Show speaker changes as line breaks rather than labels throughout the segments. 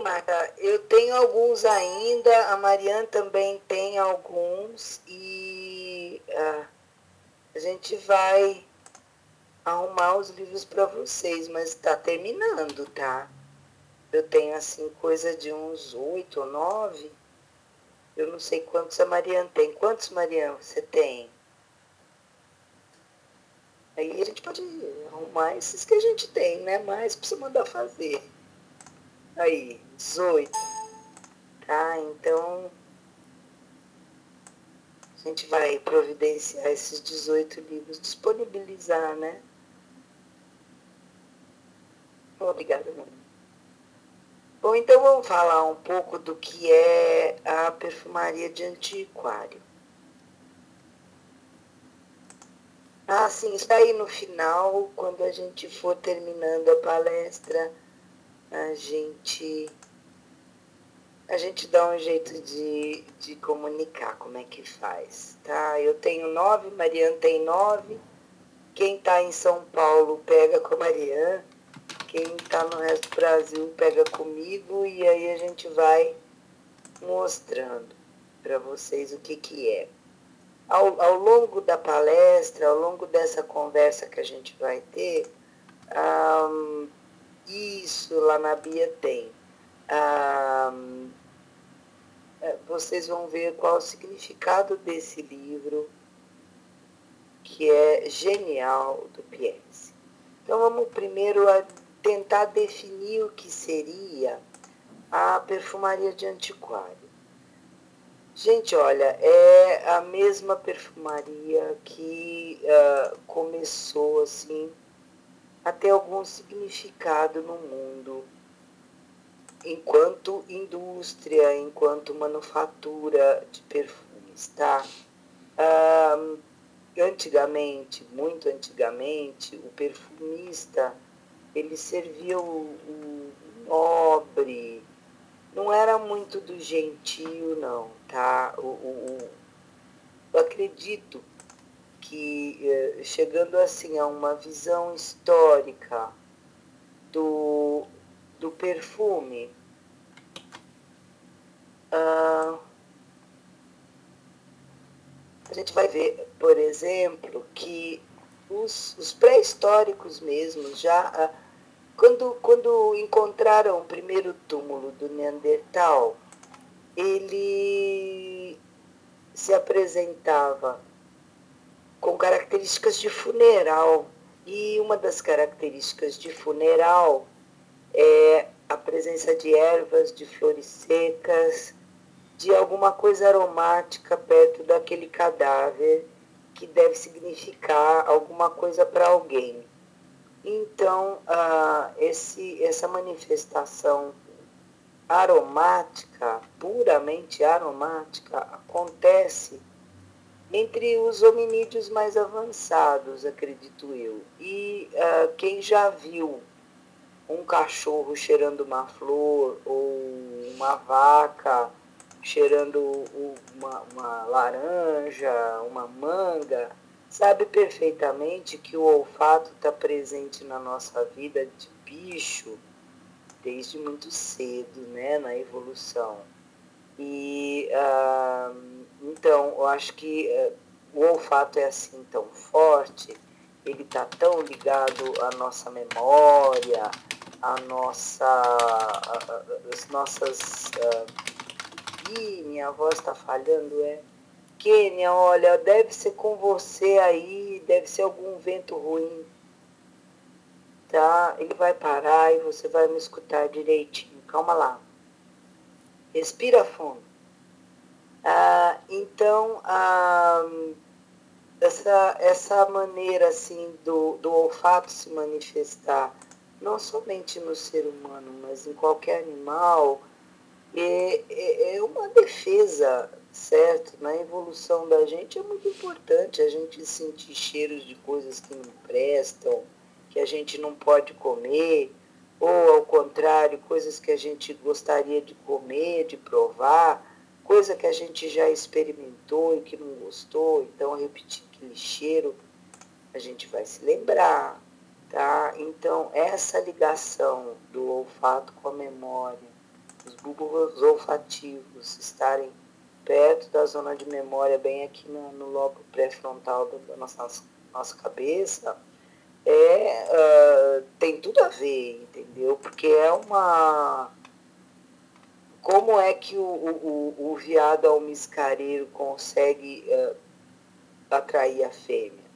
Marta? Eu tenho alguns ainda, a Mariana também tem alguns e ah, a gente vai arrumar os livros para vocês, mas está terminando, tá? Eu tenho assim coisa de uns oito ou nove. Eu não sei quantos a Mariana tem. Quantos, Mariana, você tem? Aí a gente pode arrumar esses que a gente tem, né? Mas precisa mandar fazer. Aí, 18. Tá? Então, a gente vai providenciar esses 18 livros, disponibilizar, né? Obrigada. Bom, então vamos falar um pouco do que é a perfumaria de antiquário. Ah, sim, está aí no final, quando a gente for terminando a palestra, a gente a gente dá um jeito de, de comunicar como é que faz, tá? Eu tenho nove, Mariana tem nove. Quem está em São Paulo pega com a Mariana. Quem está no resto do Brasil pega comigo e aí a gente vai mostrando para vocês o que, que é. Ao, ao longo da palestra, ao longo dessa conversa que a gente vai ter, um, isso lá na Bia tem. Um, vocês vão ver qual o significado desse livro, que é genial, do Piense. Então vamos primeiro tentar definir o que seria a perfumaria de antiquário. Gente, olha, é a mesma perfumaria que uh, começou assim a ter algum significado no mundo enquanto indústria, enquanto manufatura de perfumes, tá? Uh, antigamente, muito antigamente, o perfumista ele servia o, o nobre, não era muito do gentio, não, tá? O, o, eu acredito que eh, chegando assim a uma visão histórica do, do perfume, ah, a gente vai ver, por exemplo, que os, os pré-históricos mesmo já ah, quando, quando encontraram o primeiro túmulo do Neandertal, ele se apresentava com características de funeral. E uma das características de funeral é a presença de ervas, de flores secas, de alguma coisa aromática perto daquele cadáver que deve significar alguma coisa para alguém. Então, ah, esse, essa manifestação aromática, puramente aromática, acontece entre os hominídeos mais avançados, acredito eu. E ah, quem já viu um cachorro cheirando uma flor ou uma vaca cheirando uma, uma laranja, uma manga, sabe perfeitamente que o olfato está presente na nossa vida de bicho desde muito cedo, né, na evolução. E ah, então, eu acho que uh, o olfato é assim tão forte, ele está tão ligado à nossa memória, à nossa, as nossas. Uh, minha voz está falhando, é Kênia, olha, deve ser com você aí, deve ser algum vento ruim. Tá? Ele vai parar e você vai me escutar direitinho. Calma lá. Respira fundo. Ah, então, ah, essa, essa maneira assim do, do olfato se manifestar, não somente no ser humano, mas em qualquer animal, é, é, é uma defesa certo? Na evolução da gente é muito importante a gente sentir cheiros de coisas que não prestam, que a gente não pode comer, ou ao contrário, coisas que a gente gostaria de comer, de provar, coisa que a gente já experimentou e que não gostou, então repetir aquele cheiro, a gente vai se lembrar, tá? Então, essa ligação do olfato com a memória, os bulbos olfativos estarem perto da zona de memória, bem aqui no, no lobo pré-frontal da nossa, nossa cabeça, é, uh, tem tudo a ver, entendeu? Porque é uma. Como é que o, o, o viado almiscareiro consegue uh, atrair a fêmea?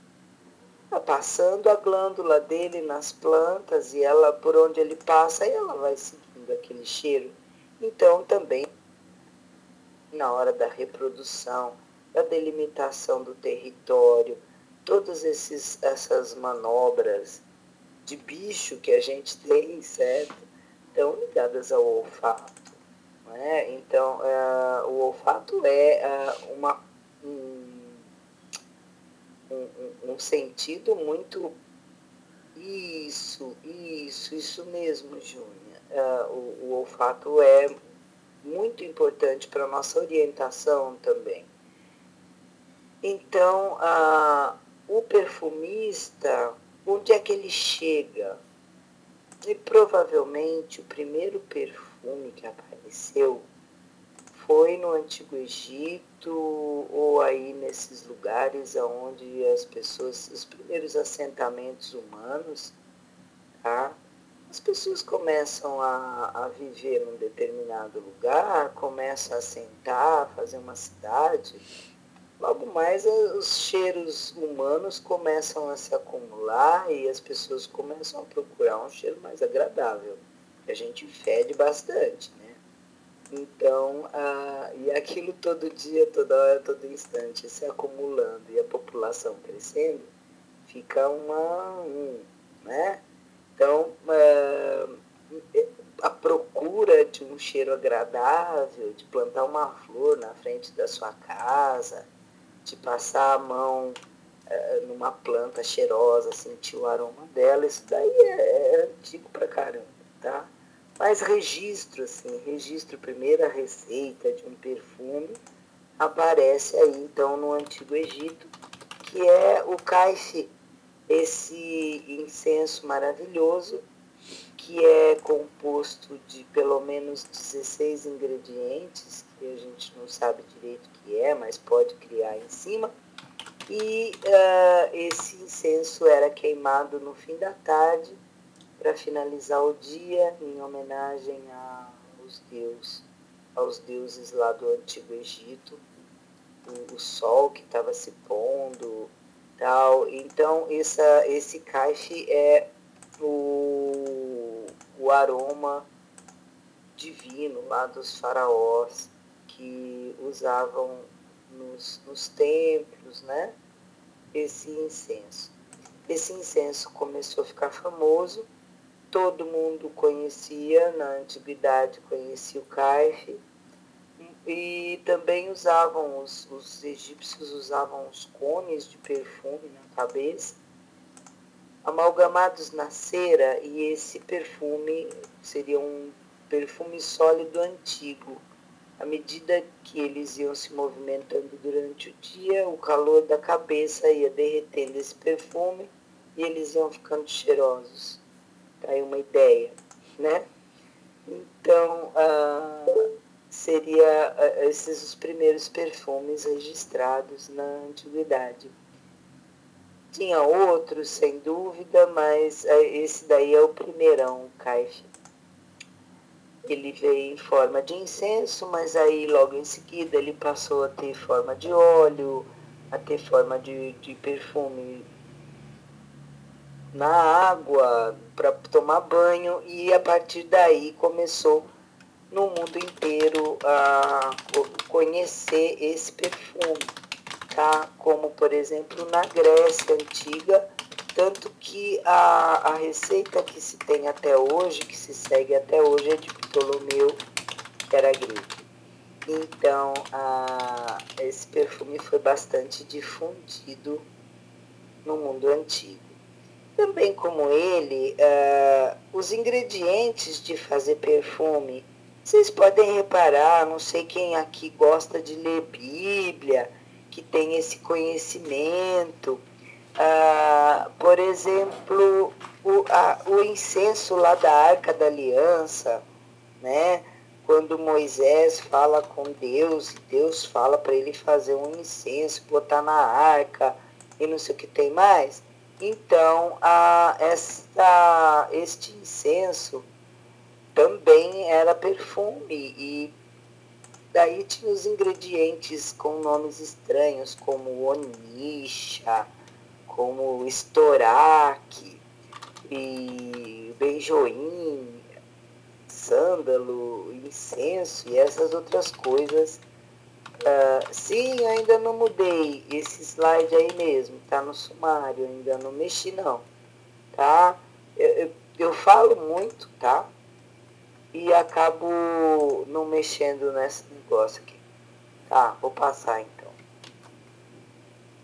Tá passando a glândula dele nas plantas e ela, por onde ele passa, ela vai seguindo aquele cheiro. Então, também, na hora da reprodução, da delimitação do território, todas esses, essas manobras de bicho que a gente tem, certo? Estão ligadas ao olfato. Né? Então, uh, o olfato é uh, uma, um, um, um sentido muito. Isso, isso, isso mesmo, Júnior. Uh, o, o olfato é muito importante para a nossa orientação também. Então, a, o perfumista, onde é que ele chega? E provavelmente o primeiro perfume que apareceu foi no Antigo Egito ou aí nesses lugares onde as pessoas, os primeiros assentamentos humanos, tá? As pessoas começam a, a viver num determinado lugar, começam a assentar, fazer uma cidade logo mais os cheiros humanos começam a se acumular e as pessoas começam a procurar um cheiro mais agradável. A gente fede bastante, né? Então, ah, e aquilo todo dia, toda hora, todo instante se acumulando e a população crescendo, fica uma. Um, né? Então, ah, a procura de um cheiro agradável, de plantar uma flor na frente da sua casa, de passar a mão é, numa planta cheirosa, sentir o aroma dela, isso daí é, é antigo pra caramba, tá? Mas registro, assim, registro, primeira receita de um perfume aparece aí então no Antigo Egito, que é o caife, esse incenso maravilhoso, que é composto de pelo menos 16 ingredientes, que a gente não sabe direito o que é, mas pode criar em cima. E uh, esse incenso era queimado no fim da tarde para finalizar o dia em homenagem aos deuses, aos deuses lá do Antigo Egito, o, o sol que estava se pondo, tal. Então essa, esse caife é o, o aroma divino lá dos faraós que usavam nos, nos templos, né? Esse incenso. Esse incenso começou a ficar famoso, todo mundo conhecia, na antiguidade conhecia o caife, e também usavam, os, os egípcios usavam os cones de perfume na cabeça, amalgamados na cera, e esse perfume seria um perfume sólido antigo, à medida que eles iam se movimentando durante o dia, o calor da cabeça ia derretendo esse perfume e eles iam ficando cheirosos. Tá aí uma ideia, né? Então, ah, seria ah, esses os primeiros perfumes registrados na antiguidade. Tinha outros, sem dúvida, mas ah, esse daí é o primeirão, Caixa ele veio em forma de incenso, mas aí logo em seguida ele passou a ter forma de óleo, a ter forma de, de perfume na água para tomar banho e a partir daí começou no mundo inteiro a conhecer esse perfume, tá? Como por exemplo na Grécia antiga tanto que a, a receita que se tem até hoje, que se segue até hoje, é de Ptolomeu, que era grego. Então, a, esse perfume foi bastante difundido no mundo antigo. Também como ele, uh, os ingredientes de fazer perfume, vocês podem reparar, não sei quem aqui gosta de ler Bíblia, que tem esse conhecimento, ah, por exemplo, o, a, o incenso lá da Arca da Aliança, né? quando Moisés fala com Deus, e Deus fala para ele fazer um incenso, botar na arca e não sei o que tem mais. Então, a, esta, este incenso também era perfume e daí tinha os ingredientes com nomes estranhos, como onisha, como estoraque e sândalo, incenso e essas outras coisas. Uh, sim, ainda não mudei esse slide aí mesmo, tá no sumário, ainda não mexi não, tá? Eu, eu, eu falo muito, tá? E acabo não mexendo nesse negócio aqui. Tá, vou passar então.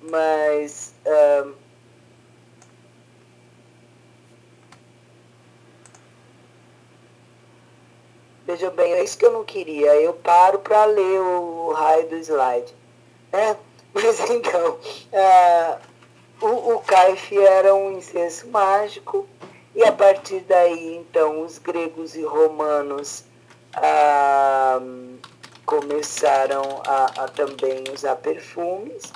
Mas... Uh, Veja bem, é isso que eu não queria. Eu paro para ler o raio do slide. Né? Mas então, uh, o, o Caif era um incenso mágico, e a partir daí, então, os gregos e romanos uh, começaram a, a também usar perfumes.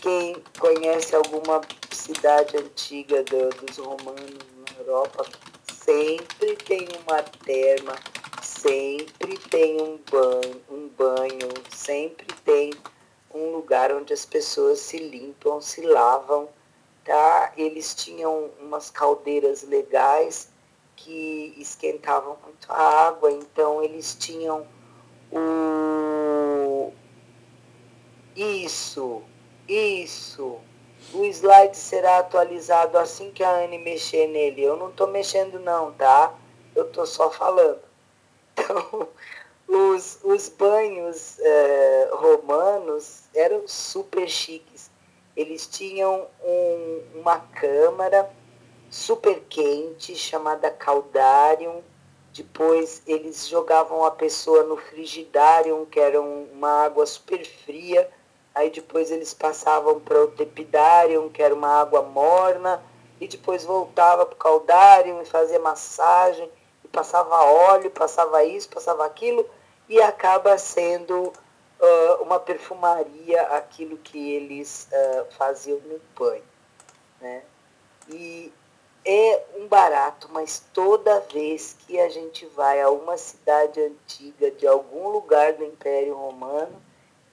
Quem conhece alguma cidade antiga do, dos romanos na Europa sempre tem uma terma sempre tem um banho, um banho, sempre tem um lugar onde as pessoas se limpam, se lavam, tá? Eles tinham umas caldeiras legais que esquentavam muito a água, então eles tinham o isso, isso. O slide será atualizado assim que a Anne mexer nele. Eu não estou mexendo não, tá? Eu estou só falando. Então, os, os banhos é, romanos eram super chiques. Eles tinham um, uma câmara super quente chamada caudarium. Depois eles jogavam a pessoa no frigidarium, que era uma água super fria. Aí depois eles passavam para o tepidarium, que era uma água morna. E depois voltava para o caudarium e fazia massagem passava óleo, passava isso, passava aquilo, e acaba sendo uh, uma perfumaria aquilo que eles uh, faziam no banho. Né? E é um barato, mas toda vez que a gente vai a uma cidade antiga de algum lugar do Império Romano,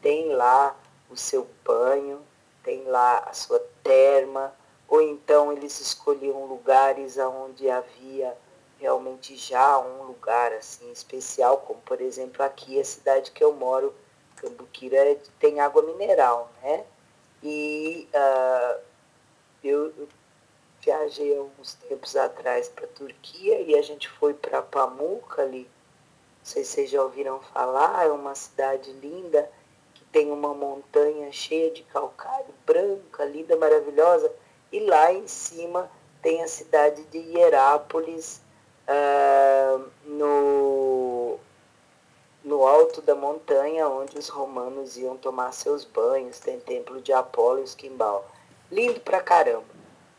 tem lá o seu banho, tem lá a sua terma, ou então eles escolhiam lugares onde havia realmente já um lugar assim especial, como por exemplo aqui a cidade que eu moro, Cambuquira, tem água mineral, né? E uh, eu, eu viajei alguns tempos atrás para a Turquia e a gente foi para Pamukkale, não sei se vocês já ouviram falar, é uma cidade linda que tem uma montanha cheia de calcário branca, linda, maravilhosa, e lá em cima tem a cidade de Hierápolis, uh, no, no alto da montanha onde os romanos iam tomar seus banhos, tem templo de Apolo e Esquimbal. Lindo pra caramba,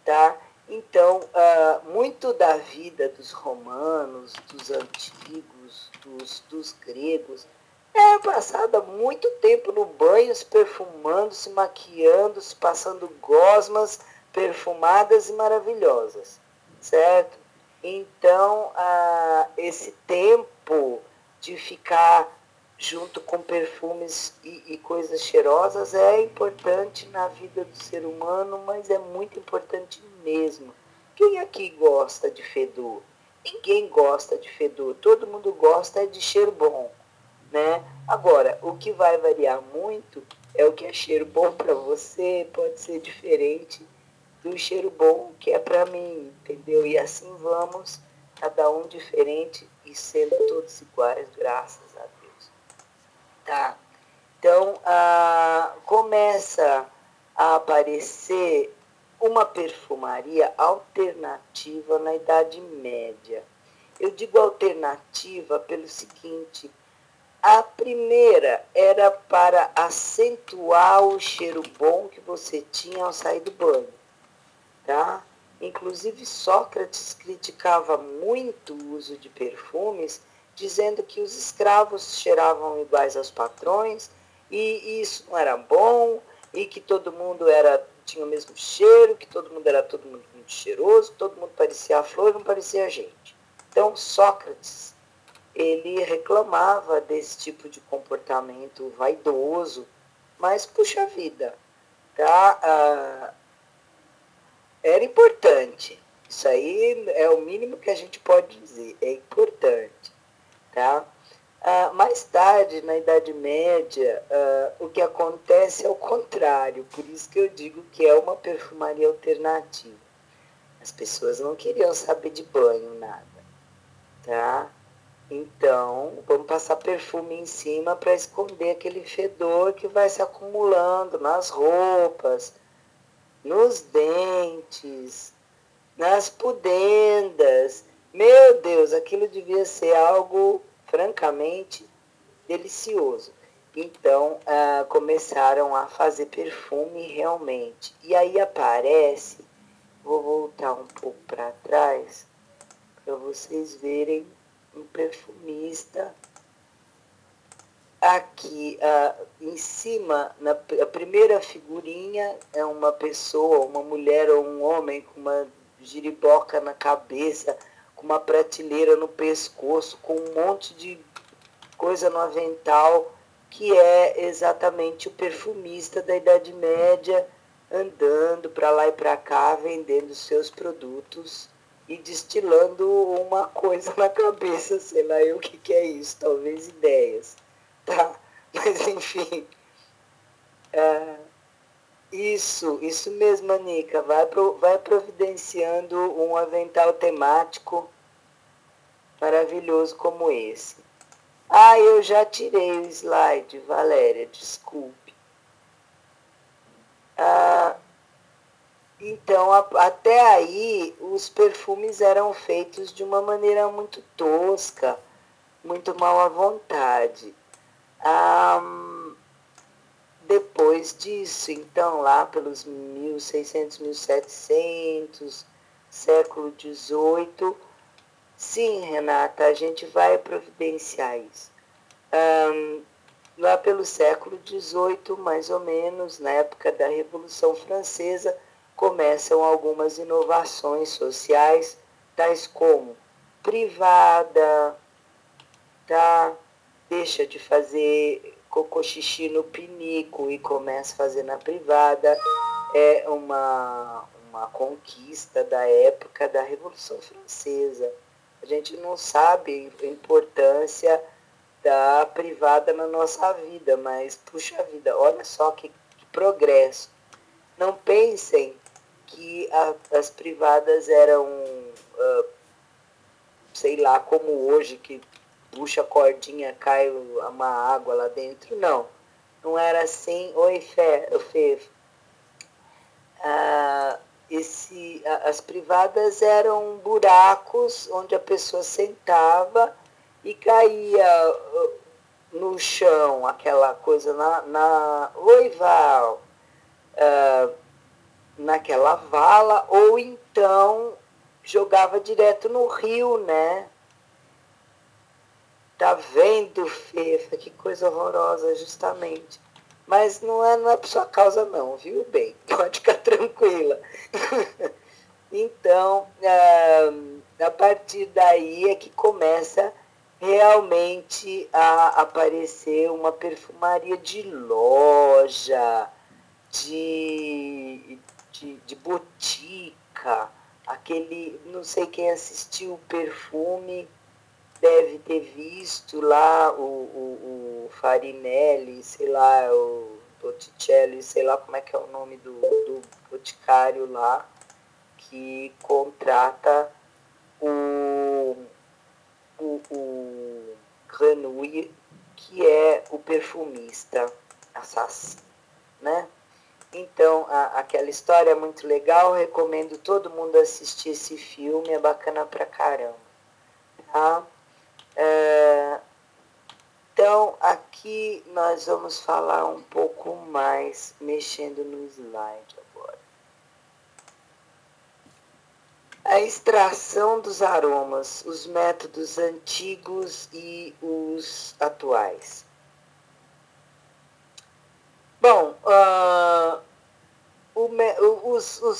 tá? Então, uh, muito da vida dos romanos, dos antigos, dos, dos gregos, é passada muito tempo no banho, se perfumando, se maquiando, se passando gosmas perfumadas e maravilhosas, certo? Então, ah, esse tempo de ficar junto com perfumes e, e, coisas cheirosas é importante na vida do ser humano, mas é muito importante mesmo. Quem aqui gosta de fedor? Ninguém gosta de fedor, todo mundo gosta de cheiro bom, né? Agora, o que vai variar muito é o que é cheiro bom para você, pode ser diferente do cheiro bom que é para mim, entendeu? E assim vamos, cada um diferente e sendo todos iguais, graças a Deus. Tá? Então, ah, começa a aparecer uma perfumaria alternativa na Idade Média. Eu digo alternativa pelo seguinte: a primeira era para acentuar o cheiro bom que você tinha ao sair do banho. Tá? Inclusive, Sócrates criticava muito o uso de perfumes dizendo que os escravos cheiravam iguais aos patrões e isso não era bom e que todo mundo era tinha o mesmo cheiro, que todo mundo era todo mundo muito cheiroso, todo mundo parecia a flor, não parecia a gente. Então Sócrates ele reclamava desse tipo de comportamento vaidoso, mas puxa vida, tá? Ah, era importante. Isso aí é o mínimo que a gente pode dizer, é importante, tá? Ah, mais tarde, na Idade Média, ah, o que acontece é o contrário, por isso que eu digo que é uma perfumaria alternativa. As pessoas não queriam saber de banho, nada, tá? Então, vamos passar perfume em cima para esconder aquele fedor que vai se acumulando nas roupas, nos dentes, nas pudendas. Meu Deus, aquilo devia ser algo francamente delicioso. Então, ah, começaram a fazer perfume realmente. E aí aparece, vou voltar um pouco para trás, para vocês verem um perfumista. Aqui uh, em cima, na a primeira figurinha, é uma pessoa, uma mulher ou um homem com uma giriboca na cabeça, com uma prateleira no pescoço, com um monte de coisa no avental, que é exatamente o perfumista da Idade Média andando para lá e para cá vendendo seus produtos e destilando uma coisa na cabeça, sei lá eu o que, que é isso, talvez ideias, tá? Mas enfim, é, isso, isso mesmo, Anica, vai, pro, vai providenciando um avental temático maravilhoso como esse. Ah, eu já tirei o slide, Valéria, desculpe. Ah, então, a, até aí, os perfumes eram feitos de uma maneira muito tosca, muito mal à vontade. Ah, depois disso, então, lá pelos 1600, 1700, século XVIII, sim, Renata, a gente vai providenciar isso. Um, lá pelo século XVIII, mais ou menos, na época da Revolução Francesa, começam algumas inovações sociais, tais como privada, tá? Deixa de fazer cocô xixi no pinico e começa a fazer na privada. É uma, uma conquista da época da Revolução Francesa. A gente não sabe a importância da privada na nossa vida, mas puxa vida, olha só que, que progresso. Não pensem que a, as privadas eram, uh, sei lá, como hoje, que puxa a cordinha, cai uma água lá dentro. Não, não era assim. Oi, Fê, Fê. Ah, esse, as privadas eram buracos onde a pessoa sentava e caía no chão, aquela coisa na. na Oi, Val. Ah, naquela vala, ou então jogava direto no rio, né? Tá vendo, Fefa? Que coisa horrorosa, justamente. Mas não é, não é por sua causa, não, viu? Bem, pode ficar tranquila. então, a partir daí é que começa realmente a aparecer uma perfumaria de loja, de, de, de botica, aquele, não sei quem assistiu o perfume, deve ter visto lá o, o, o Farinelli, sei lá, o Botticelli, sei lá como é que é o nome do, do boticário lá, que contrata o, o, o Grenouille, que é o perfumista assassino, né? Então, a, aquela história é muito legal, recomendo todo mundo assistir esse filme, é bacana pra caramba. Tá? É, então, aqui nós vamos falar um pouco mais, mexendo no slide agora. a extração dos aromas, os métodos antigos e os atuais. Bom, uh, o, os, os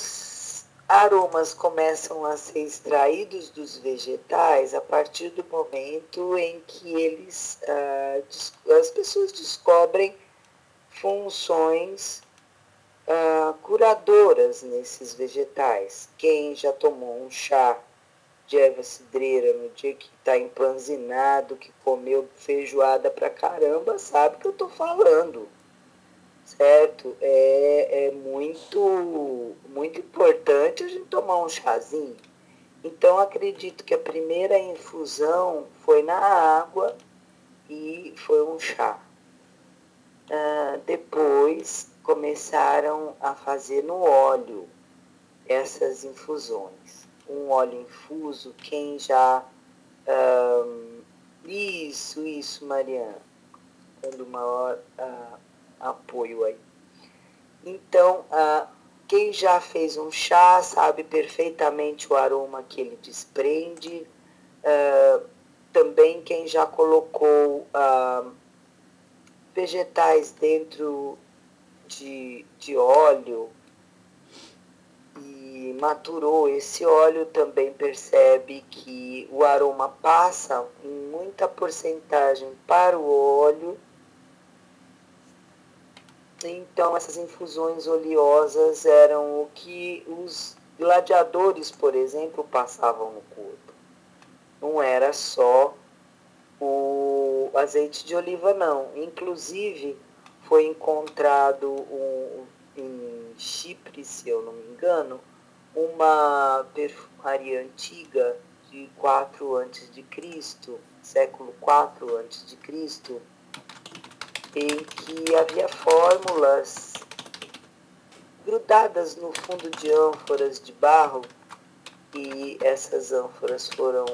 aromas começam a ser extraídos dos vegetais a partir do momento em que eles, uh, as pessoas descobrem funções uh, curadoras nesses vegetais. Quem já tomou um chá de erva cidreira no dia que está empanzinado, que comeu feijoada pra caramba, sabe que eu estou falando. Certo? É, é muito, muito importante a gente tomar um chazinho. Então acredito que a primeira infusão foi na água e foi um chá. Uh, depois começaram a fazer no óleo essas infusões. Um óleo infuso, quem já. Isso, isso, Mariana. Dando maior uh, apoio aí. Então, uh, quem já fez um chá sabe perfeitamente o aroma que ele desprende. Uh, também quem já colocou vegetais dentro de, de óleo e maturou esse óleo, também percebe que o aroma passa em muita porcentagem para o óleo. Então, essas infusões oleosas eram o que os gladiadores, por exemplo, passavam no corpo. Não era só o azeite de oliva, não. Inclusive, foi encontrado um, em Chipre, se eu não me engano, uma perfumaria antiga de 4 a.C., século 4 a.C., em que havia fórmulas grudadas no fundo de ânforas de barro e essas ânforas foram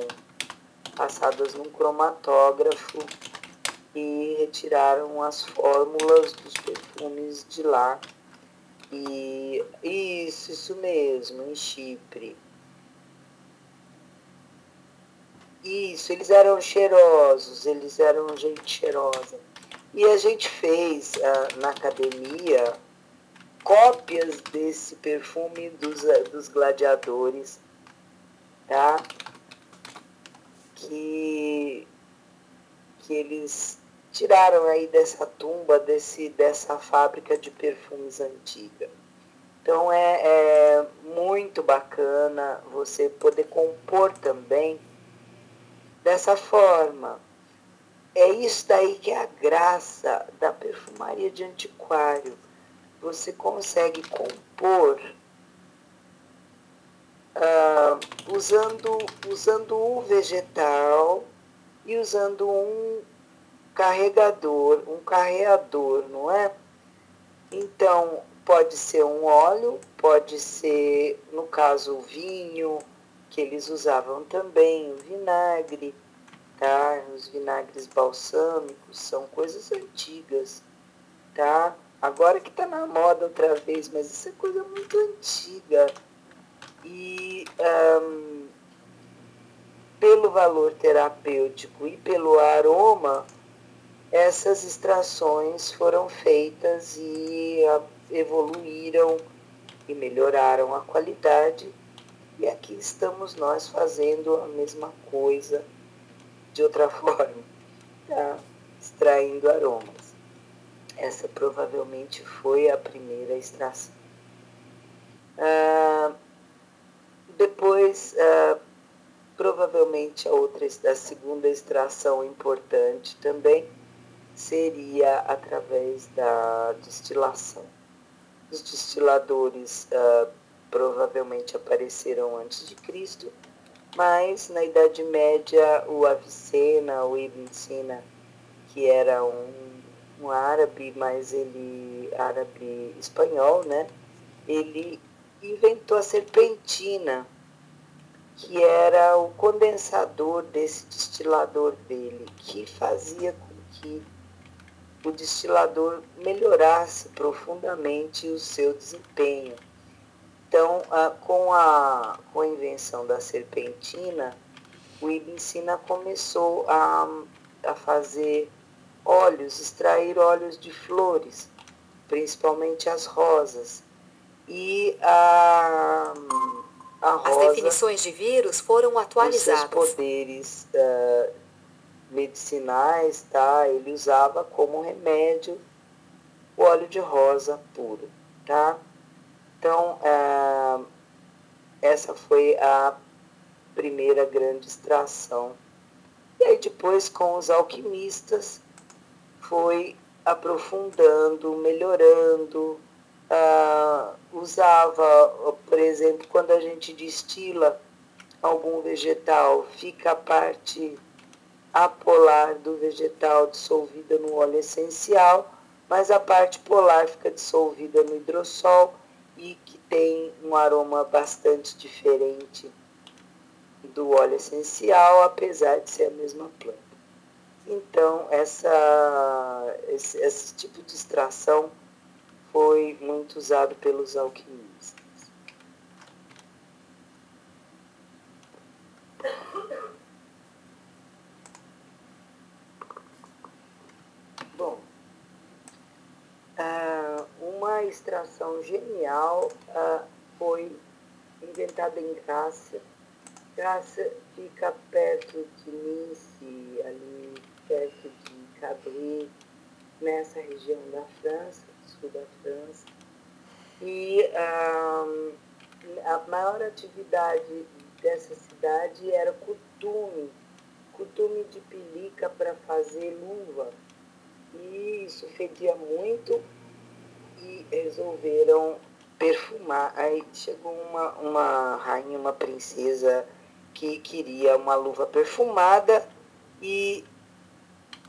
passadas num cromatógrafo e retiraram as fórmulas dos perfumes de lá. E isso, isso mesmo, em Chipre. Isso, eles eram cheirosos, eles eram gente cheirosa. E a gente fez uh, na academia cópias desse perfume dos, uh, dos gladiadores, tá? Que, que eles tiraram aí dessa tumba, desse, dessa fábrica de perfumes antiga. Então é, é muito bacana você poder compor também dessa forma. É isso daí que é a graça da perfumaria de antiquário. Você consegue compor uh, usando, usando o vegetal e usando um carregador, um carreador, não é? Então, pode ser um óleo, pode ser, no caso, o vinho, que eles usavam também, o vinagre, Os vinagres balsâmicos são coisas antigas, tá? Agora que tá na moda outra vez, mas isso é coisa muito antiga. E um, pelo valor terapêutico e pelo aroma, essas extrações foram feitas e evoluíram e melhoraram a qualidade. E aqui estamos nós fazendo a mesma coisa de outra forma, tá? extraindo aromas. Essa provavelmente foi a primeira extração. Ah, depois, ah, provavelmente a outra, a segunda extração importante também seria através da destilação. Os destiladores uh, provavelmente apareceram antes de Cristo, mas na Idade Média o Avicena, o Ibn Sina, que era um, um árabe, mas ele árabe espanhol, né? Ele inventou a serpentina, que era o condensador desse destilador dele, que fazia com que o destilador melhorasse profundamente o seu desempenho. Então, com, a, com a invenção da serpentina, o Ibn Sina começou a, a fazer óleos, extrair óleos de flores, principalmente as rosas. E a, a rosa,
As definições de vírus foram atualizadas.
Os seus poderes uh, medicinais, tá? Ele usava como remédio o óleo de rosa puro, tá? Então, uh, essa foi a primeira grande extração. E aí depois com os alquimistas foi aprofundando, melhorando, uh, usava, por exemplo, quando a gente destila algum vegetal, fica a parte apolar do vegetal dissolvida no óleo essencial, mas a parte polar fica dissolvida no hidrossol e que tem um aroma bastante diferente do óleo essencial, apesar de ser a mesma planta. Então, essa, esse, esse tipo de extração foi muito usado pelos alquimistas. Bom, ah, uma extração genial ah, foi inventada em Grácia. Grácia fica perto de Nice, ali perto de Cabré, nessa região da França, sul da França. E um, a maior atividade dessa cidade era cutume, cutume de pelica para fazer luva. E isso fedia muito e resolveram perfumar. Aí chegou uma, uma rainha, uma princesa que queria uma luva perfumada e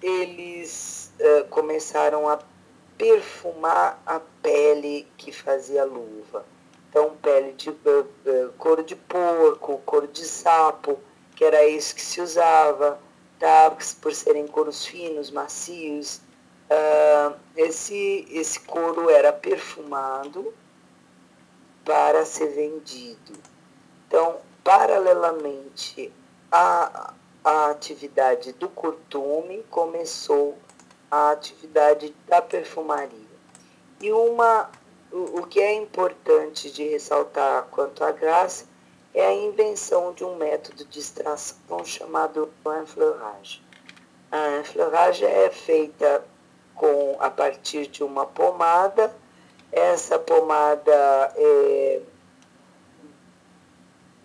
eles uh, começaram a perfumar a pele que fazia a luva. Então, pele de uh, uh, couro de porco, couro de sapo, que era isso que se usava, tá? por serem couros finos, macios. Esse, esse couro era perfumado para ser vendido. Então, paralelamente à, à atividade do curtume, começou a atividade da perfumaria. E uma, o, o que é importante de ressaltar quanto à graça é a invenção de um método de extração chamado enfleurage. A enfleurage é feita com, a partir de uma pomada. Essa pomada é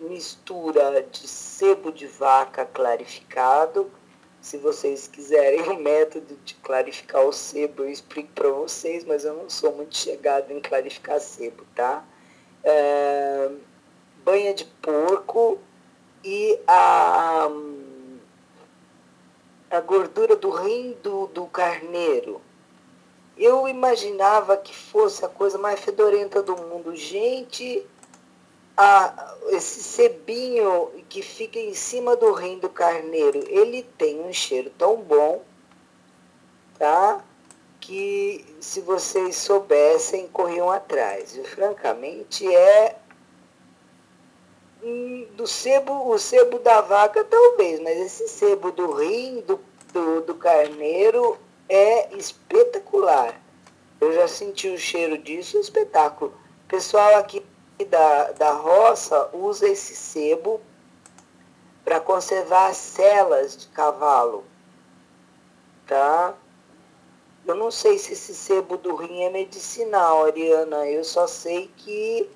mistura de sebo de vaca clarificado. Se vocês quiserem o método de clarificar o sebo, eu explico para vocês, mas eu não sou muito chegado em clarificar sebo, tá? É, banha de porco e a, a gordura do rim do, do carneiro. Eu imaginava que fosse a coisa mais fedorenta do mundo. Gente, a, esse sebinho que fica em cima do rim do carneiro, ele tem um cheiro tão bom, tá? Que se vocês soubessem, corriam atrás. E francamente é do sebo, o sebo da vaca talvez, mas esse sebo do rim do, do, do carneiro é espetacular. Eu já senti o cheiro disso, é espetáculo. Pessoal aqui da, da roça usa esse sebo para conservar as celas de cavalo, tá? Eu não sei se esse sebo do rim é medicinal, Ariana. Eu só sei que,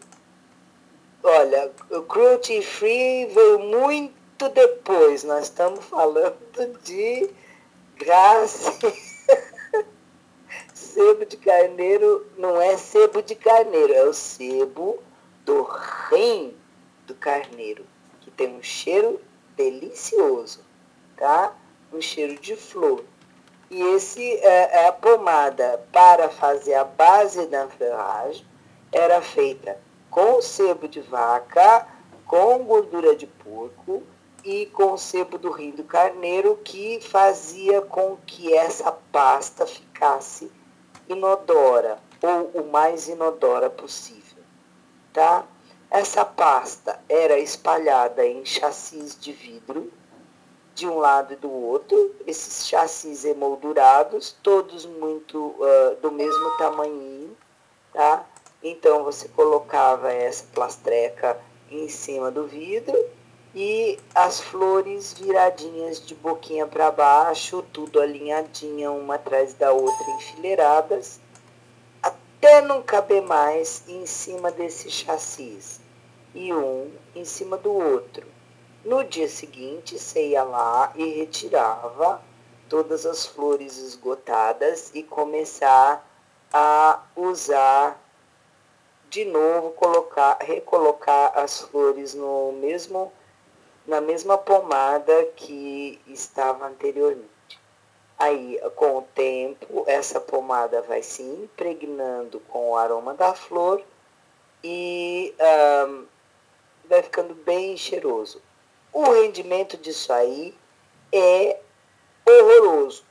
olha, o cruelty free veio muito depois. Nós estamos falando de graça. sebo de carneiro não é sebo de carneiro, é o sebo do rim do carneiro, que tem um cheiro delicioso, tá? Um cheiro de flor. E esse é, é a pomada para fazer a base da ferragem era feita com sebo de vaca, com gordura de porco e com sebo do rim do carneiro, que fazia com que essa pasta ficasse inodora, ou o mais inodora possível tá? Essa pasta era espalhada em chassis de vidro, de um lado e do outro, esses chassis emoldurados, todos muito uh, do mesmo tamanho, tá? Então você colocava essa plastreca em cima do vidro e as flores viradinhas de boquinha para baixo, tudo alinhadinha uma atrás da outra, enfileiradas, até não caber mais em cima desse chassis e um em cima do outro. No dia seguinte, você ia lá e retirava todas as flores esgotadas e começar a usar de novo, colocar, recolocar as flores no mesmo na mesma pomada que estava anteriormente. Aí, com o tempo, essa pomada vai se impregnando com o aroma da flor e um, vai ficando bem cheiroso. O rendimento disso aí é horroroso.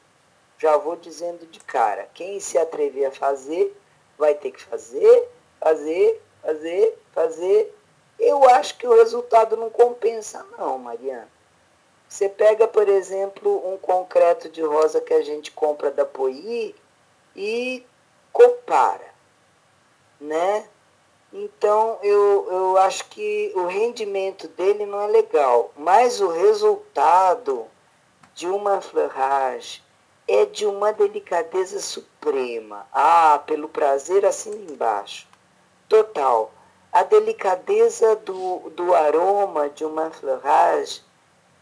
Já vou dizendo de cara. Quem se atrever a fazer, vai ter que fazer, fazer, fazer, fazer eu acho que o resultado não compensa não, Mariana. Você pega, por exemplo, um concreto de rosa que a gente compra da Poi e compara, né? Então, eu, eu acho que o rendimento dele não é legal, mas o resultado de uma fleurage é de uma delicadeza suprema. Ah, pelo prazer assim embaixo. Total a delicadeza do, do aroma de uma fleurage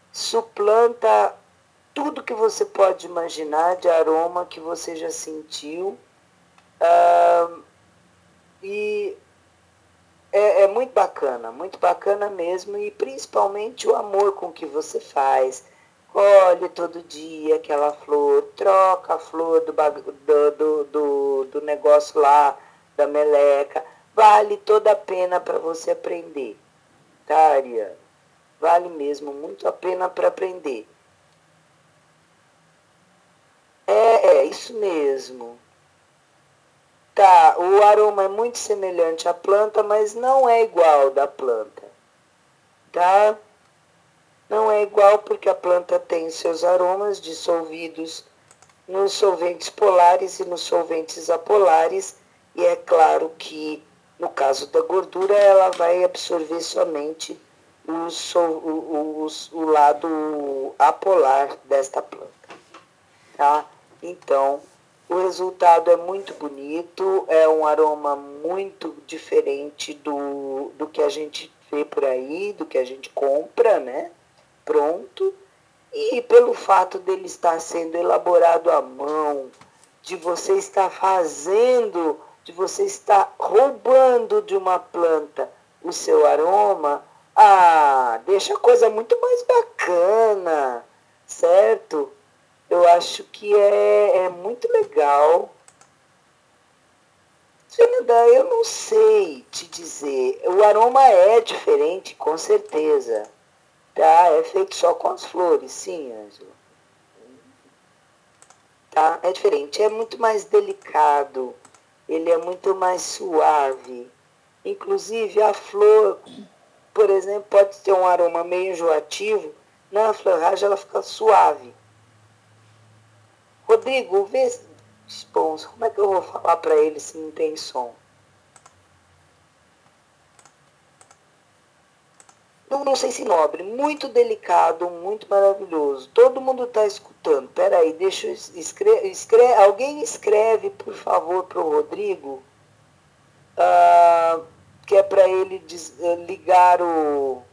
suplanta tudo que você pode imaginar de aroma que você já sentiu. Uh, e é, é, muito bacana, muito bacana mesmo, e principalmente o amor com que você faz. Colhe todo dia aquela flor, troca a flor do, do, do, do negócio lá, da meleca vale toda a pena para você aprender. Tá, Ariana? Vale mesmo muito a pena para aprender. É, é, isso mesmo. Tá, o aroma é muito semelhante à planta, mas não é igual da planta. Tá? Não é igual porque a planta tem seus aromas dissolvidos nos solventes polares e nos solventes apolares, e é claro que no caso da gordura, ela vai absorver somente o, o, o, o lado apolar desta planta. Tá? Então, o resultado é muito bonito, é um aroma muito diferente do, do que a gente vê por aí, do que a gente compra, né? Pronto. E pelo fato dele estar sendo elaborado à mão, de você estar fazendo você estar roubando de uma planta o seu aroma, ah, deixa a coisa muito mais bacana, certo? Eu acho que é, é muito legal. Fernanda, eu não sei te dizer. O aroma é diferente, com certeza. Tá? É feito só com as flores, sim, Ângela. Tá? É diferente, é muito mais delicado ele é muito mais suave. Inclusive a flor, por exemplo, pode ter um aroma meio enjoativo, na floragem ela fica suave. Rodrigo, vê, Spons, como é que eu vou falar para ele se não tem som? Não, não sei se nobre, muito delicado, muito maravilhoso. Todo mundo está escutando. Peraí, deixa eu. Escreve, alguém escreve, por favor, para o Rodrigo, uh, que é para ele ligar o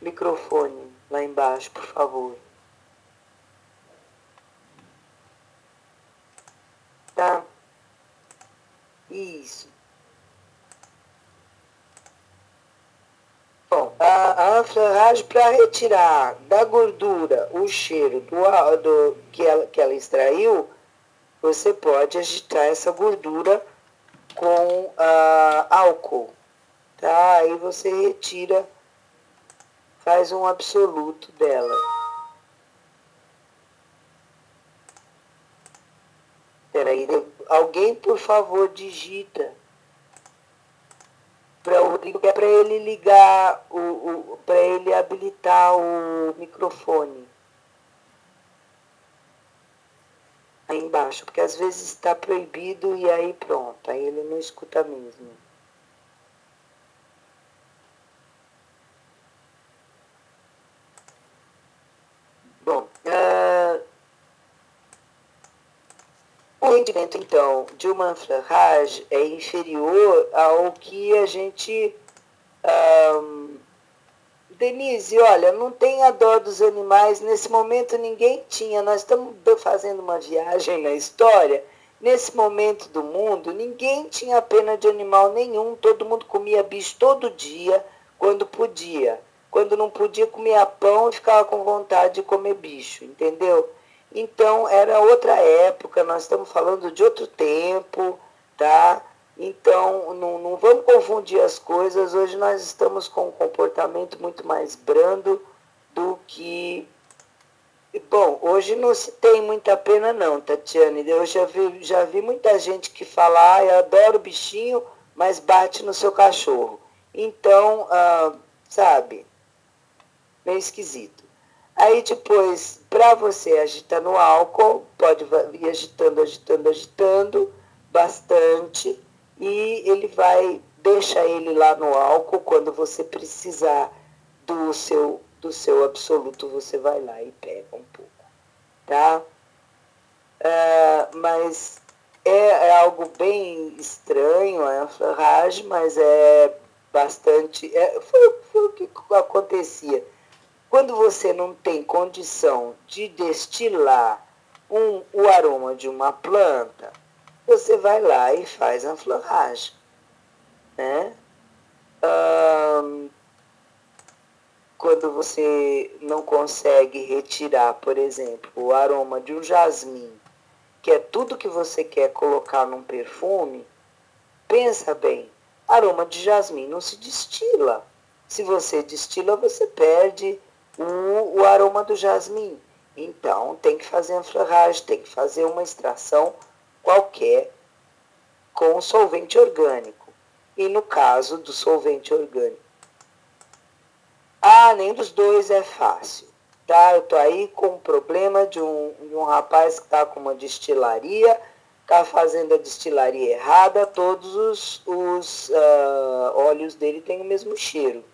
microfone lá embaixo, por favor. Tá? Isso. Bom, a, a para retirar da gordura o cheiro do, do, que, ela, que ela extraiu, você pode agitar essa gordura com álcool. Tá? Aí você retira, faz um absoluto dela. Peraí, alguém por favor digita. Para o Rodrigo, que é para ele ligar, o, o para ele habilitar o microfone. Aí embaixo, porque às vezes está proibido e aí pronto, aí ele não escuta mesmo. Bom, uh, o rendimento, então, de uma Raj é inferior ao que a gente. Um, Denise, olha, não tenha dó dos animais. Nesse momento ninguém tinha. Nós estamos fazendo uma viagem na história. Nesse momento do mundo, ninguém tinha pena de animal nenhum. Todo mundo comia bicho todo dia, quando podia. Quando não podia, comia pão e ficava com vontade de comer bicho, entendeu? Então, era outra época, nós estamos falando de outro tempo, tá? Então, não, não vamos confundir as coisas. Hoje nós estamos com um comportamento muito mais brando do que. Bom, hoje não se tem muita pena, não, Tatiane. Eu já vi, já vi muita gente que fala, ah, eu adoro bichinho, mas bate no seu cachorro. Então, ah, sabe, meio esquisito. Aí depois, para você agitar no álcool, pode ir agitando, agitando, agitando bastante e ele vai, deixa ele lá no álcool, quando você precisar do seu, do seu absoluto, você vai lá e pega um pouco, tá? Uh, mas é, é, algo bem estranho, é uma ferragem, mas é bastante. É, foi, foi o que acontecia quando você não tem condição de destilar um, o aroma de uma planta, você vai lá e faz a floragem. Né? quando você não consegue retirar, por exemplo, o aroma de um jasmim, que é tudo que você quer colocar num perfume, pensa bem, aroma de jasmim não se destila. Se você destila, você perde o, o aroma do jasmim. Então, tem que fazer a floragem, tem que fazer uma extração qualquer com solvente orgânico. E no caso do solvente orgânico, ah, nem dos dois é fácil. Tá? Eu tô aí com um problema de um, de um rapaz que está com uma destilaria, está fazendo a destilaria errada, todos os, os uh, óleos dele têm o mesmo cheiro.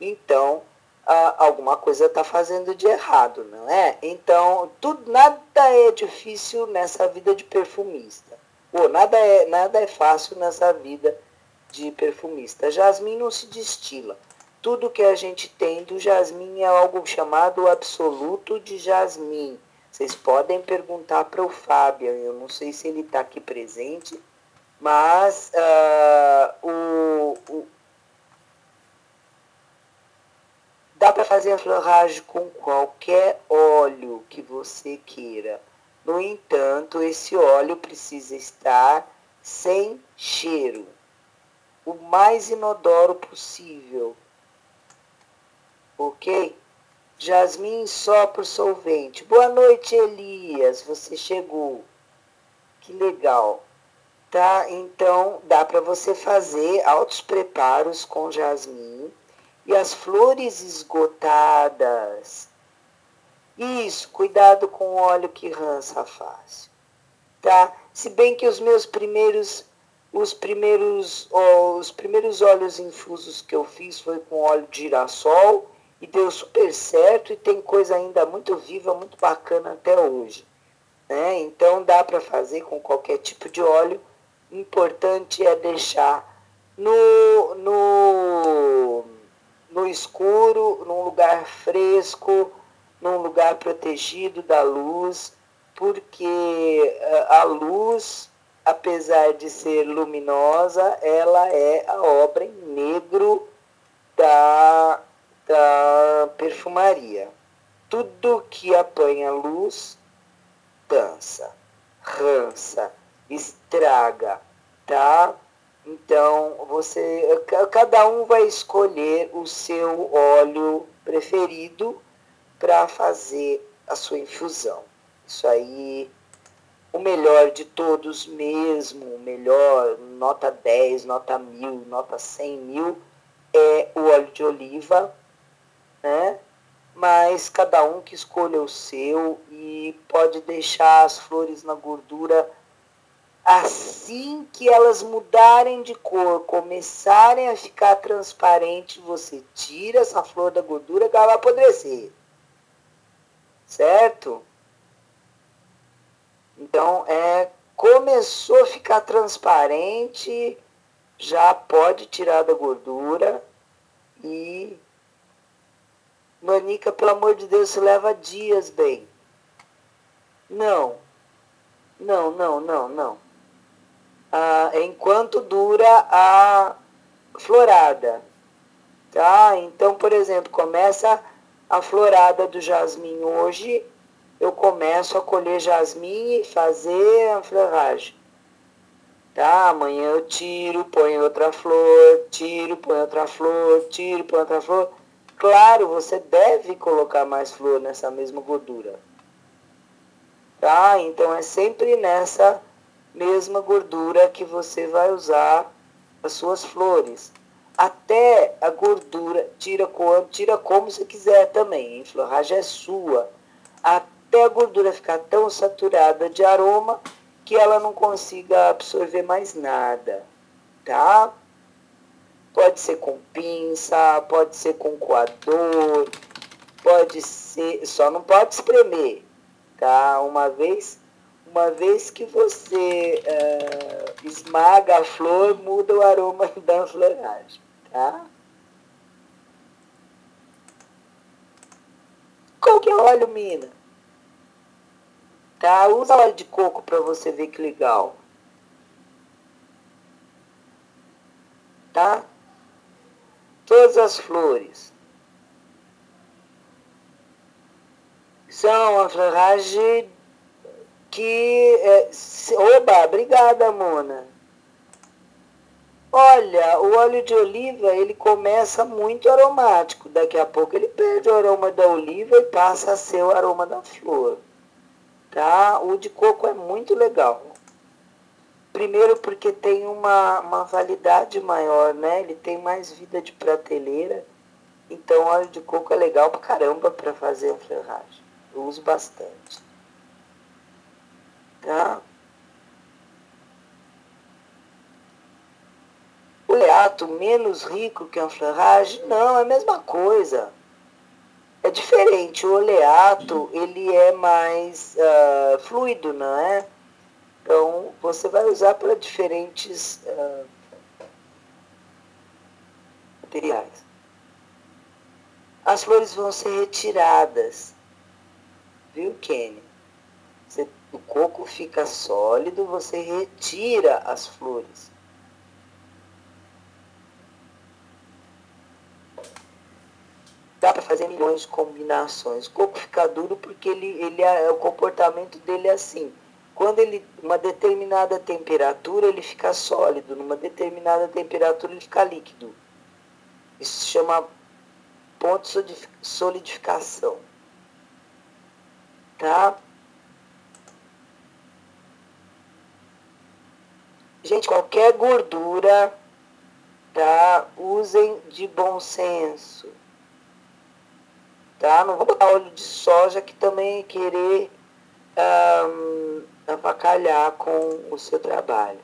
Então, ah, alguma coisa está fazendo de errado, não é? Então, tudo, nada é difícil nessa vida de perfumista. Ou nada é, nada é fácil nessa vida de perfumista. Jasmim não se destila. Tudo que a gente tem do jasmim é algo chamado absoluto de jasmim. Vocês podem perguntar para o Fábio, eu não sei se ele está aqui presente, mas uh, o, o Dá para fazer a floragem com qualquer óleo que você queira. No entanto, esse óleo precisa estar sem cheiro, o mais inodoro possível. Ok? Jasmim só por solvente. Boa noite, Elias. Você chegou. Que legal. Tá? Então, dá para você fazer altos preparos com jasmim e as flores esgotadas. Isso, cuidado com o óleo que rança fácil. Tá? Se bem que os meus primeiros os primeiros os primeiros óleos infusos que eu fiz foi com óleo de girassol e deu super certo e tem coisa ainda muito viva, muito bacana até hoje. Né? Então dá para fazer com qualquer tipo de óleo. O importante é deixar no, no no escuro, num lugar fresco, num lugar protegido da luz, porque eh, a luz, apesar de ser luminosa, ela é a obra em negro da, da perfumaria. Tudo que apanha luz dança, rança, estraga, tá? Então, você, cada um vai escolher o seu óleo preferido para fazer a sua infusão. Isso aí o melhor de todos mesmo, o melhor, nota 10, nota 1000, nota 100 mil, é o óleo de oliva, né? Mas cada um que escolha o seu e pode deixar as flores na gordura assim que elas mudarem de cor, começarem a ficar transparente, você tira essa flor da gordura que ela vai apodrecer. Certo? Então, é, começou a ficar transparente, já pode tirar da gordura e Manica, pelo amor de Deus, se leva dias, bem. Não. Não, não, não, não. Ah, enquanto dura a florada. Tá? Então, por exemplo, começa a florada do jasmim hoje, eu começo a colher jasmim e fazer a floragem. Tá? Amanhã eu tiro, ponho outra flor, tiro, ponho outra flor, tiro, ponho outra flor. Claro, você deve colocar mais flor nessa mesma gordura. Tá? Então é sempre nessa mesma gordura que você vai usar as suas flores. Até a gordura, tira, tira como você quiser também, a floragem é sua. Até a gordura ficar tão saturada de aroma que ela não consiga absorver mais nada, tá? Pode ser com pinça, pode ser com coador, pode ser, só não pode espremer, tá? Uma vez, uma vez que você uh, esmaga a flor, muda o aroma da floragem, tá? Qual que é o óleo mina? Tá? Usa óleo de coco para você ver que legal. Tá? Todas as flores são a floragem que... É, oba, obrigada, Mona. Olha, o óleo de oliva, ele começa muito aromático. Daqui a pouco ele perde o aroma da oliva e passa a ser o aroma da flor tá? O de coco é muito legal. Primeiro porque tem uma, uma validade maior, né? Ele tem mais vida de prateleira. Então óleo de coco é legal pra caramba para fazer a ferragem. Eu uso bastante. Tá? O leato menos rico que a ferragem? Não, é a mesma coisa é diferente. O oleato, ele é mais uh, fluido, não é? Então, você vai usar para diferentes uh, materiais. As flores vão ser retiradas, viu, Kenny? O coco fica sólido, você retira as flores. dá para fazer milhões de combinações. O coco fica duro porque ele, ele é, o comportamento dele é assim. Quando ele, uma determinada temperatura, ele fica sólido, numa determinada temperatura ele fica líquido. Isso se chama ponto de solidificação. Tá? Gente, qualquer gordura, tá? Usem de bom senso Tá? Não vou botar óleo de soja que também é querer um, avacalhar com o seu trabalho.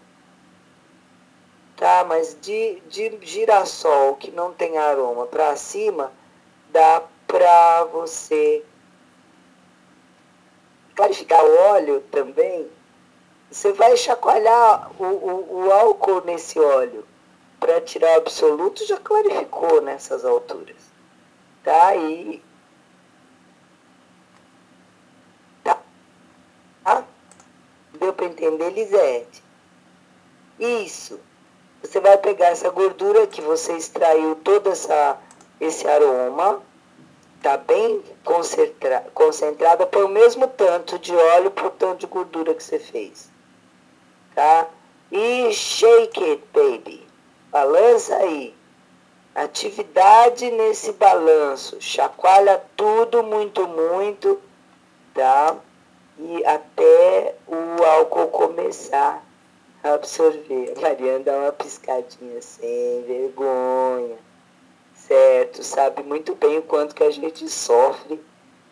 Tá? Mas de, de girassol que não tem aroma para cima, dá para você clarificar o óleo também. Você vai chacoalhar o, o, o álcool nesse óleo para tirar o absoluto, já clarificou nessas alturas. Tá? E Deu para entender, Lisete? Isso. Você vai pegar essa gordura que você extraiu todo essa, esse aroma, tá bem concentra, concentrada por o mesmo tanto de óleo por tanto de gordura que você fez. Tá? E shake it, baby. Balança aí. Atividade nesse balanço. Chacoalha tudo muito, muito, tá? e até o álcool começar a absorver. A Mariana dá uma piscadinha sem vergonha, certo? Sabe muito bem o quanto que a gente sofre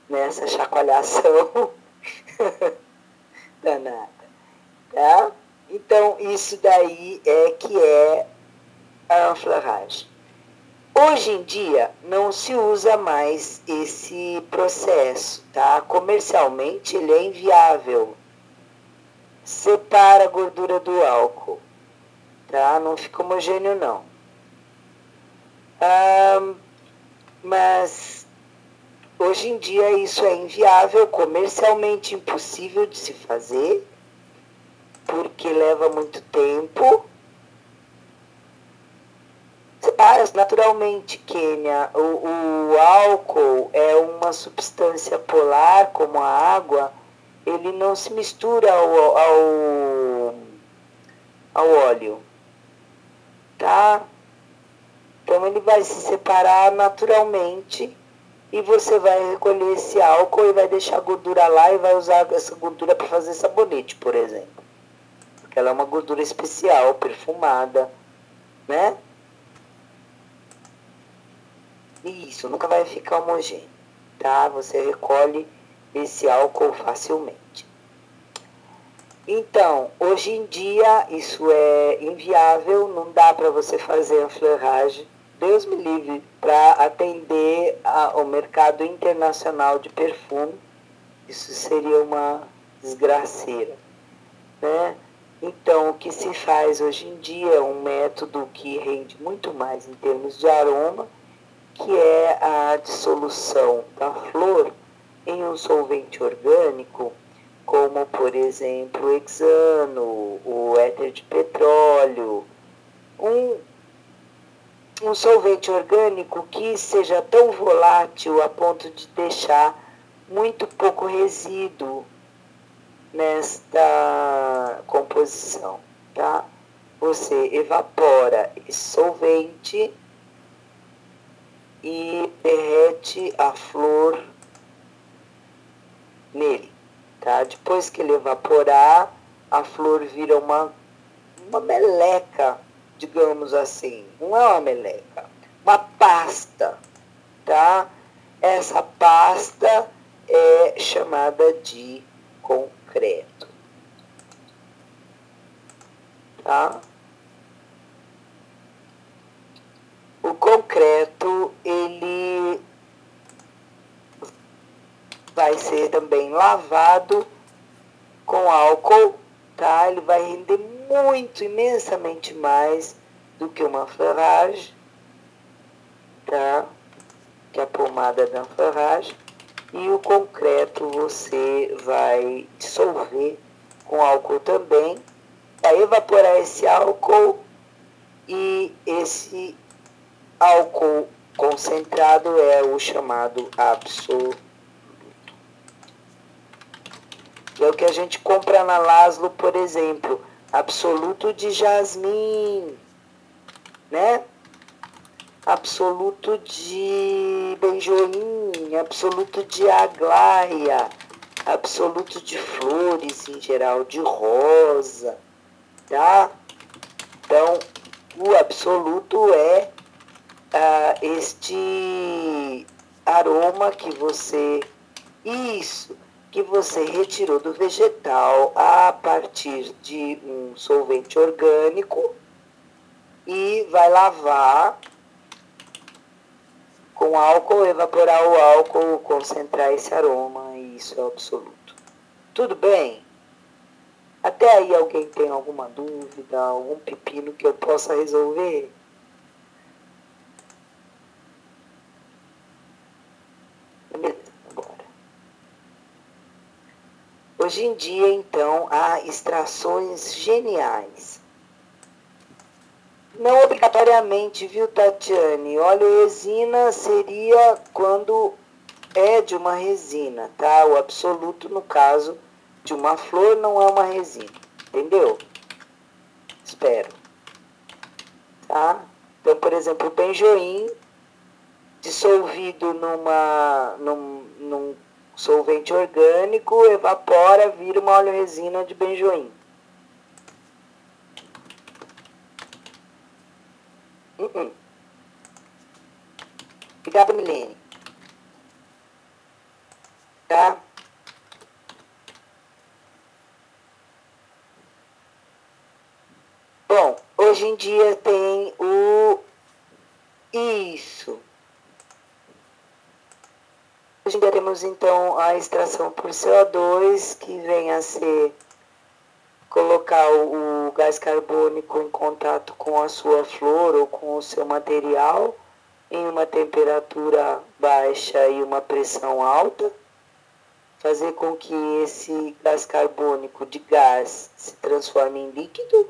nessa chacoalhação danada, tá? Então, isso daí é que é a enfleurage. Hoje em dia não se usa mais esse processo, tá? Comercialmente ele é inviável. Separa a gordura do álcool, tá? Não fica homogêneo não. Mas hoje em dia isso é inviável, comercialmente impossível de se fazer, porque leva muito tempo separas naturalmente, Kênia. O, o álcool é uma substância polar, como a água, ele não se mistura ao, ao, ao óleo. Tá? Então ele vai se separar naturalmente e você vai recolher esse álcool e vai deixar a gordura lá e vai usar essa gordura para fazer sabonete, por exemplo. Porque ela é uma gordura especial, perfumada, né? Isso, nunca vai ficar homogêneo, tá? Você recolhe esse álcool facilmente. Então, hoje em dia isso é inviável, não dá para você fazer a fleurage, Deus me livre, para atender ao mercado internacional de perfume. Isso seria uma desgraceira, né? Então, o que se faz hoje em dia é um método que rende muito mais em termos de aroma que é a dissolução da flor em um solvente orgânico, como por exemplo o hexano, o éter de petróleo, um, um solvente orgânico que seja tão volátil a ponto de deixar muito pouco resíduo nesta composição, tá? Você evapora solvente e derrete a flor nele. Tá? Depois que ele evaporar, a flor vira uma, uma meleca, digamos assim. Não é uma meleca, uma pasta. Tá? Essa pasta é chamada de concreto. Tá? O concreto, ele vai ser também lavado com álcool, tá? Ele vai render muito, imensamente mais do que uma fleurage, tá? Que a pomada da fleurage. E o concreto você vai dissolver com álcool também, vai evaporar esse álcool e esse álcool concentrado é o chamado absoluto. É o que a gente compra na Laszlo, por exemplo, absoluto de jasmim, né? Absoluto de benjoim, absoluto de aglaia, absoluto de flores em geral, de rosa, tá? Então, o absoluto é ah, este aroma que você. Isso, que você retirou do vegetal a partir de um solvente orgânico e vai lavar com álcool, evaporar o álcool, concentrar esse aroma e isso é absoluto. Tudo bem? Até aí alguém tem alguma dúvida, algum pepino que eu possa resolver? Hoje em dia, então, há extrações geniais. Não obrigatoriamente, viu, Tatiane? Oleoresina seria quando é de uma resina, tá? O absoluto, no caso de uma flor, não é uma resina. Entendeu? Espero. Tá? Então, por exemplo, o benjoim dissolvido numa, num, num solvente orgânico, evapora, vira uma óleo resina de benjoim. Uh -uh. Obrigada, Milene. Tá? Bom, hoje em dia tem o isso. Hoje em dia temos então a extração por CO2, que vem a ser colocar o, o gás carbônico em contato com a sua flor ou com o seu material em uma temperatura baixa e uma pressão alta, fazer com que esse gás carbônico de gás se transforme em líquido,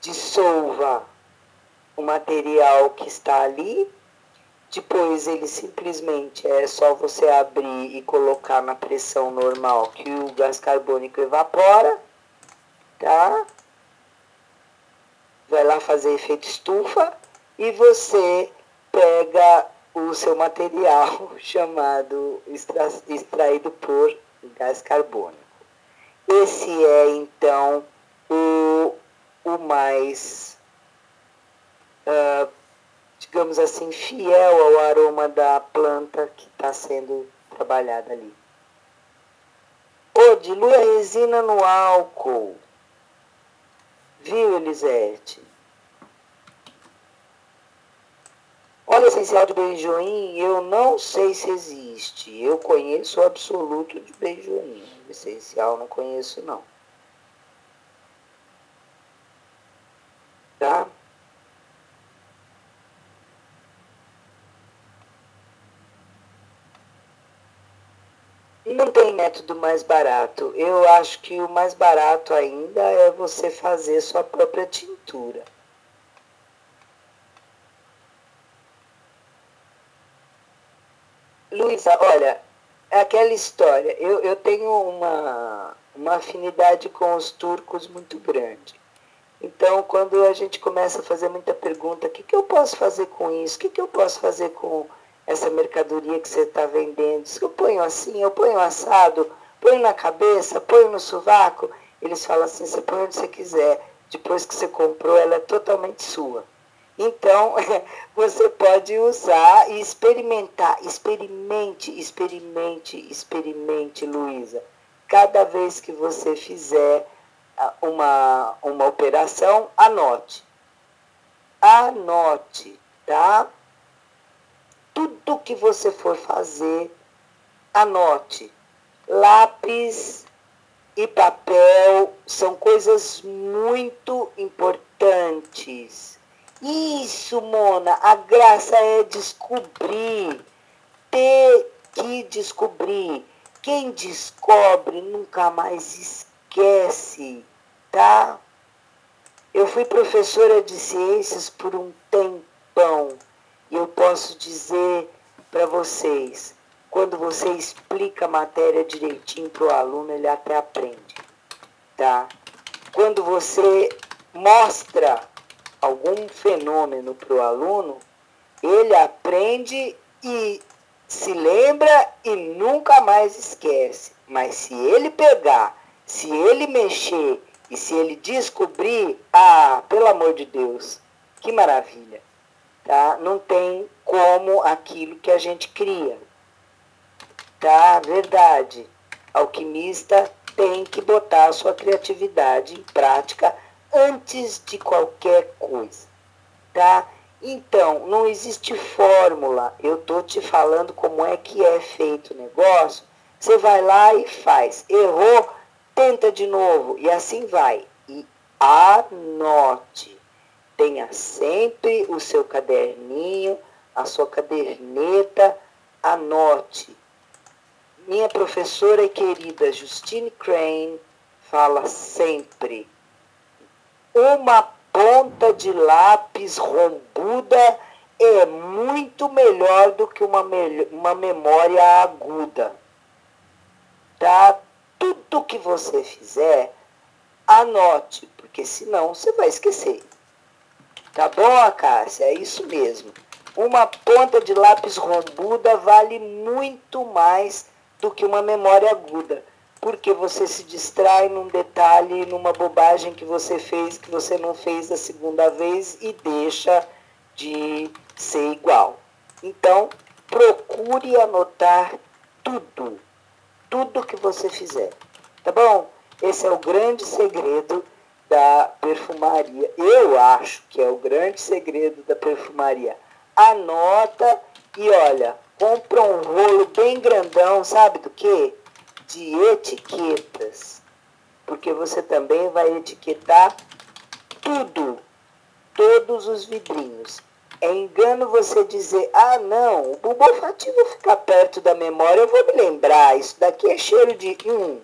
dissolva o material que está ali, depois ele simplesmente é só você abrir e colocar na pressão normal que o gás carbônico evapora, tá? Vai lá fazer efeito estufa e você pega o seu material chamado extra, extraído por gás carbônico. Esse é então o, o mais, uh, digamos assim, fiel ao aroma da planta que está sendo trabalhada ali. Ô, dilui a resina no álcool. Viu, Elisete? Óleo essencial de benjoim, eu não sei se existe. Eu conheço o absoluto de benjoim. Essencial não conheço, não. Tá? Não tem método mais barato. Eu acho que o mais barato ainda é você fazer sua própria tintura. Luísa, olha, é aquela história. Eu, eu tenho uma, uma afinidade com os turcos muito grande. Então, quando a gente começa a fazer muita pergunta, o que, que eu posso fazer com isso? O que, que eu posso fazer com essa mercadoria que você está vendendo? Se eu ponho assim, eu ponho assado, ponho na cabeça, ponho no sovaco. Eles falam assim, você põe onde você quiser. Depois que você comprou, ela é totalmente sua. Então, você pode usar e experimentar. Experimente, experimente, experimente, Luísa. Cada vez que você fizer ah, uma, uma operação, anote. Anote, tá? Tudo que você for fazer, anote. Lápis e papel são coisas muito importantes isso, Mona, a graça é descobrir, ter que descobrir. Quem descobre nunca mais esquece, tá? Eu fui professora de ciências por um tempão eu posso dizer para vocês, quando você explica a matéria direitinho para o aluno, ele até aprende, tá? Quando você mostra algum fenômeno para o aluno, ele aprende e se lembra e nunca mais esquece. Mas se ele pegar, se ele mexer e se ele descobrir, ah, pelo amor de Deus, que maravilha. Tá? Não tem como aquilo que a gente cria. Tá? Verdade. Alquimista tem que botar a sua criatividade em prática antes de qualquer coisa, tá? Então, não existe fórmula. Eu tô te falando como é que é feito o negócio. Você vai lá e faz. Errou, tenta de novo e assim vai. E anote. Tenha sempre o seu caderninho, a sua caderneta, anote. Minha professora querida Justine Crane fala sempre uma ponta de lápis rombuda é muito melhor do que uma, uma memória aguda. Tá? Tudo que você fizer, anote, porque senão você vai esquecer. Tá bom, Cássia? É isso mesmo. Uma ponta de lápis rombuda vale muito mais do que uma memória aguda, porque você se distrai num detalhe, numa bobagem que você fez, que você não fez a segunda vez e deixa de ser igual. Então, procure anotar tudo, tudo que você fizer, tá bom? Esse é o grande segredo da perfumaria. Eu acho que é o grande segredo da perfumaria. Anota e olha, compra um rolo bem grandão, sabe do que? De etiquetas. Porque você também vai etiquetar tudo, todos os vidrinhos. É engano você dizer, ah não, o bulbo olfativo ficar perto da memória, eu vou me lembrar, isso daqui é cheiro de hum.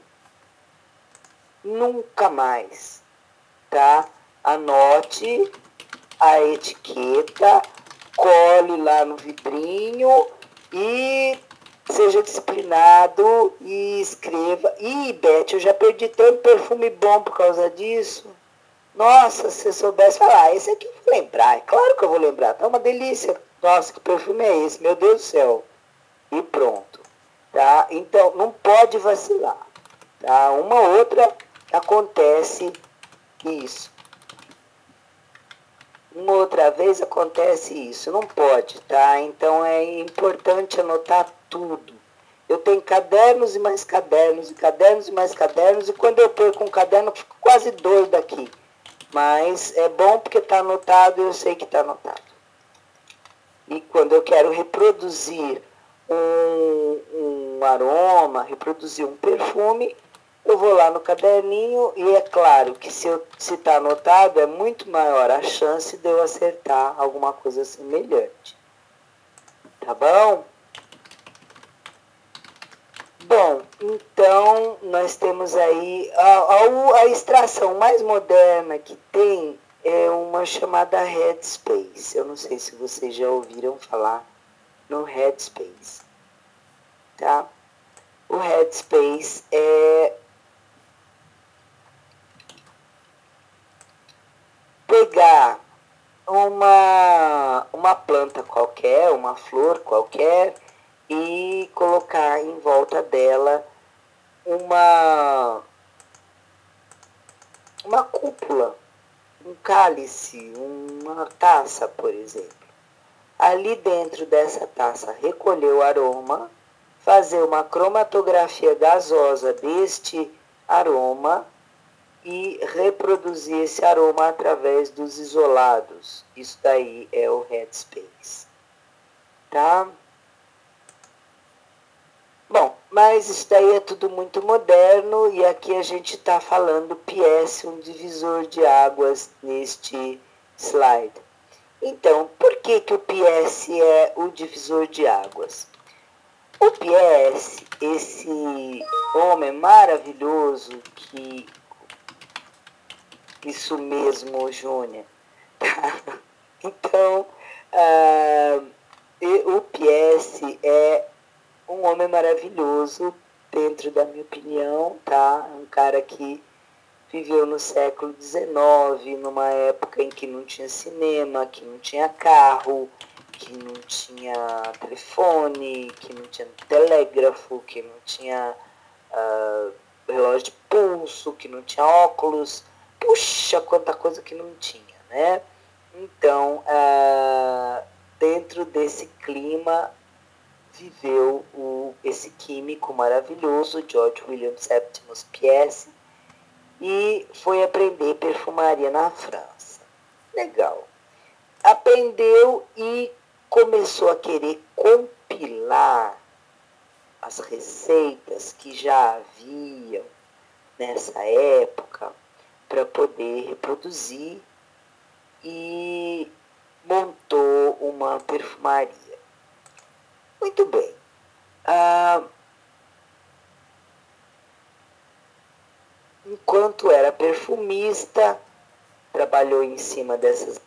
Nunca mais, tá? Anote a etiqueta, cole lá no vidrinho e seja disciplinado e escreva. Ih, Beth, eu já perdi tanto perfume bom por causa disso. Nossa, se você soubesse falar, ah, esse aqui eu vou lembrar. É claro que eu vou lembrar. Tá uma delícia. Nossa, que perfume é esse? Meu Deus do céu. E pronto. Tá? Então, não pode vacilar. Tá? Uma outra acontece isso. Uma outra vez acontece isso, não pode, tá? Então é importante anotar tudo. Eu tenho cadernos e mais cadernos, e cadernos e mais cadernos, e quando eu perco um caderno, eu fico quase doido aqui. Mas é bom porque está anotado e eu sei que está anotado. E quando eu quero reproduzir um, um aroma, reproduzir um perfume, eu vou lá no caderninho e é claro que se está anotado, é muito maior a chance de eu acertar alguma coisa semelhante. Tá bom? Bom, então nós temos aí a, a, a extração mais moderna que tem é uma chamada Headspace. Eu não sei se vocês já ouviram falar no Headspace. Tá? O Headspace é pegar uma, uma planta qualquer, uma flor qualquer, e colocar em volta dela uma, uma cúpula, um cálice, uma taça, por exemplo. Ali dentro dessa taça recolher o aroma, fazer uma cromatografia gasosa deste aroma e reproduzir esse aroma através dos isolados. Isso daí é o Headspace. Tá? Bom, mas isso daí é tudo muito moderno e aqui a gente está falando PS, um divisor de águas neste slide. Então, por que, que o PS é o divisor de águas? O PS, esse homem maravilhoso que isso mesmo, Júnior. então, uh, o PS é um homem maravilhoso, dentro da minha opinião, tá? Um cara que viveu no século XIX, numa época em que não tinha cinema, que não tinha carro, que não tinha telefone, que não tinha telégrafo, que não tinha uh, relógio de pulso, que não tinha óculos puxa, quanta coisa que não tinha, né? Então, ah, dentro desse clima, viveu o, esse químico maravilhoso, George William Septimus Piesse, e foi aprender perfumaria na França. Legal. Aprendeu e começou a querer compilar as receitas que já haviam nessa época para poder reproduzir e montou uma perfumaria. Muito bem. Ah, enquanto era perfumista, trabalhou em cima dessas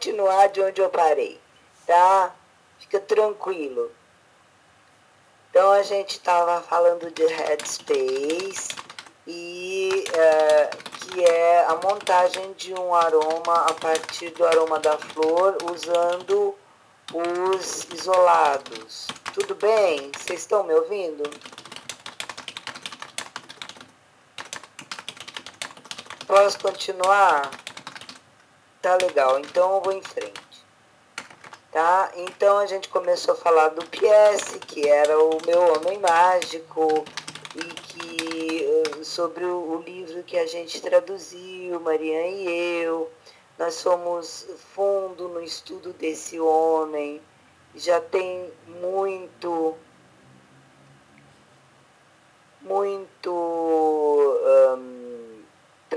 continuar de onde eu parei, tá? Fica tranquilo. Então a gente estava falando de Headspace e uh, que é a montagem de um aroma a partir do aroma da flor usando os isolados. Tudo bem? Vocês estão me ouvindo? Posso continuar? Tá legal, então eu vou em frente. Tá? Então a gente começou a falar do PS, que era o meu homem mágico, e que eh, sobre o, livro que a gente traduziu, Mariana e eu. Nós somos fundo no estudo desse homem. Já tem muito muito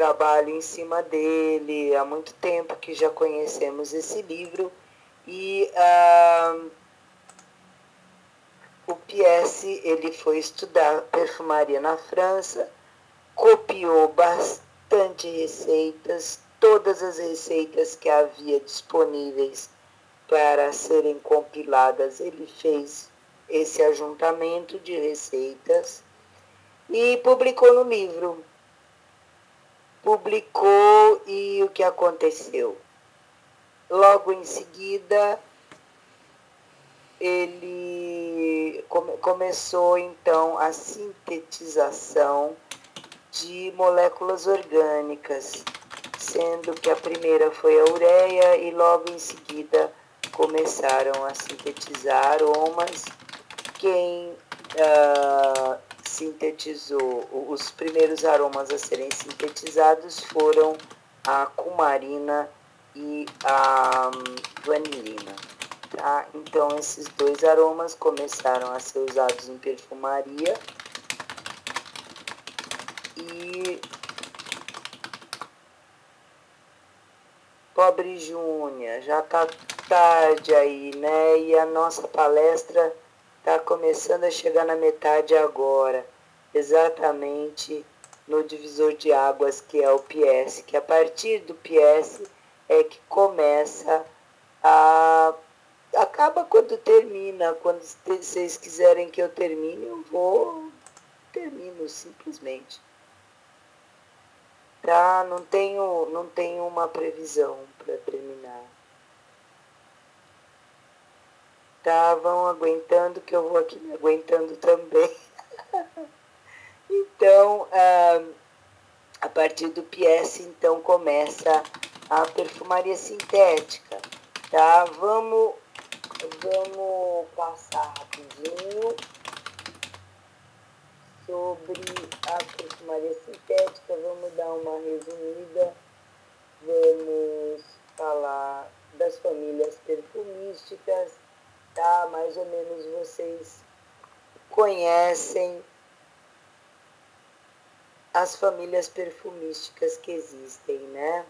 trabalho em cima dele, há muito tempo que já conhecemos esse livro. E uh, o PS ele foi estudar perfumaria na França, copiou bastante receitas, todas as receitas que havia disponíveis para serem compiladas, ele fez esse ajuntamento de receitas e publicou no livro publicou e o que aconteceu? Logo em seguida, ele come, começou então a sintetização de moléculas orgânicas, sendo que a primeira foi a ureia e logo em seguida começaram a sintetizar aromas. Quem uh, sintetizou, os primeiros aromas a serem sintetizados foram a cumarina e a hum, vanilina. Tá? Então, esses dois aromas começaram a ser usados em perfumaria e pobre Júnia, já tá tarde aí, né? E a nossa palestra Está começando a chegar na metade agora, exatamente no divisor de águas que é o PS, que a partir do PS é que começa a acaba quando termina, quando vocês quiserem que eu termine, eu vou termino simplesmente. Tá? Não tenho, não tenho uma previsão para terminar. Tá, vão aguentando que eu vou aqui me aguentando também. então, ah, a partir do PS, então começa a perfumaria sintética, tá? Vamos, vamos passar rapidinho sobre a perfumaria sintética, vamos dar uma resumida, vamos falar das famílias perfumísticas, tá? Mais ou menos vocês conhecem as famílias perfumísticas que existem, né?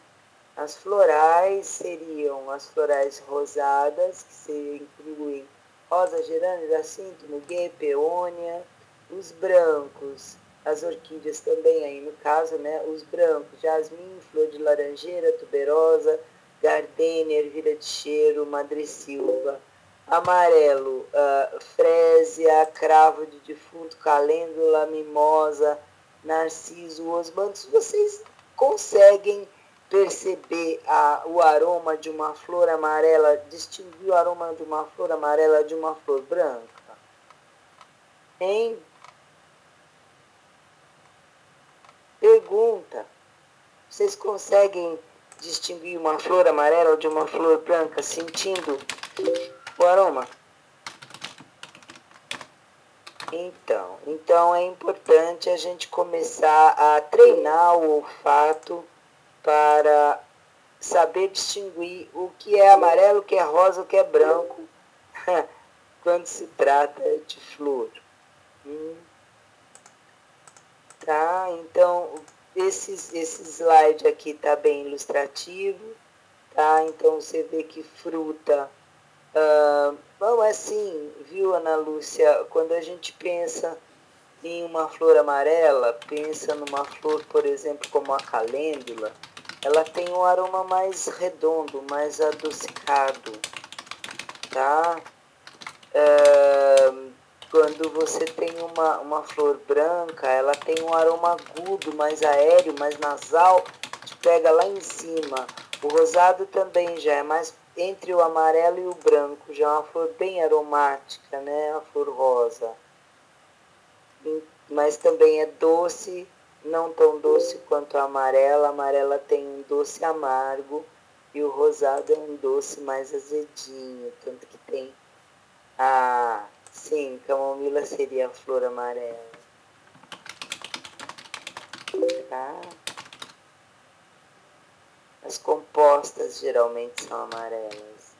As florais seriam as florais rosadas, que se incluem rosa, gerânio, jacinto, muguê, peônia. Os brancos, as orquídeas também aí no caso, né? Os brancos, jasmim, flor de laranjeira, tuberosa, gardênia, ervilha de cheiro, madressilva amarelo, uh, frésia, cravo de defunto, calêndula, mimosa, narciso, osmantos, vocês conseguem perceber a, o aroma de uma flor amarela, distinguir o aroma de uma flor amarela de uma flor branca? Hein? Pergunta. Vocês conseguem distinguir uma flor amarela de uma flor branca sentindo o aroma. Então, então é importante a gente começar a treinar o olfato para saber distinguir o que é amarelo, o que é rosa, o que é branco, quando se trata de flor. Hum. Tá? Então, esse, esse slide aqui está bem ilustrativo. Tá? Então, você vê que fruta Uh, é assim, viu, Ana Lúcia, quando a gente pensa em uma flor amarela, pensa numa flor, por exemplo, como a calêndula, ela tem um aroma mais redondo, mais adocicado, tá? Uh, quando você tem uma, uma flor branca, ela tem um aroma agudo, mais aéreo, mais nasal, te pega lá em cima. O rosado também já é mais entre o amarelo e o branco, já é uma flor bem aromática, né? A flor rosa. Mas também é doce, não tão doce quanto a amarela. A amarela tem um doce amargo e o rosado é um doce mais azedinho, tanto que tem a sim, camomila seria a flor amarela. Tá? As compostas geralmente são amarelas.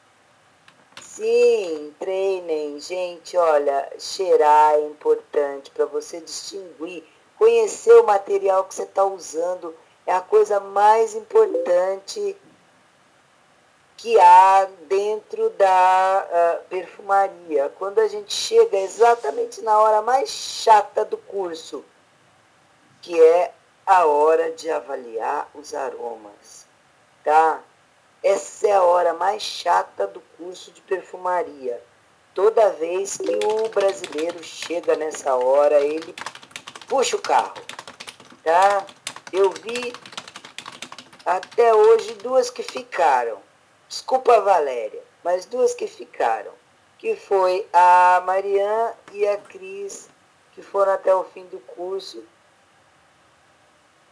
Sim, treinem. Gente, olha, cheirar é importante para você distinguir. Conhecer o material que você está usando é a coisa mais importante que há dentro da uh, perfumaria. Quando a gente chega exatamente na hora mais chata do curso, que é a hora de avaliar os aromas tá? Essa é a hora mais chata do curso de perfumaria. Toda vez que o brasileiro chega nessa hora, ele puxa o carro, tá? Eu vi até hoje duas que ficaram. Desculpa, Valéria, mas duas que ficaram. Que foi a Marian e a Cris, que foram até o fim do curso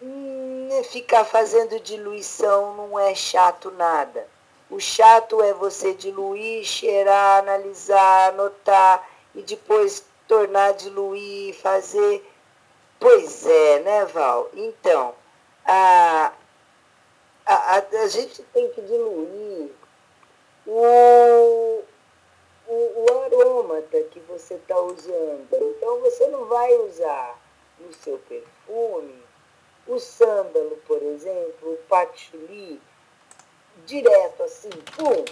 Hum, ficar fazendo diluição não é chato nada. O chato é você diluir, cheirar, analisar, anotar e depois tornar diluir, fazer. Pois é, né, Val? Então, a, a, a, gente tem que diluir o, o, o arômata que você está usando. Então, você não vai usar no seu perfume o sândalo, por exemplo, o patchouli, direto assim, pum,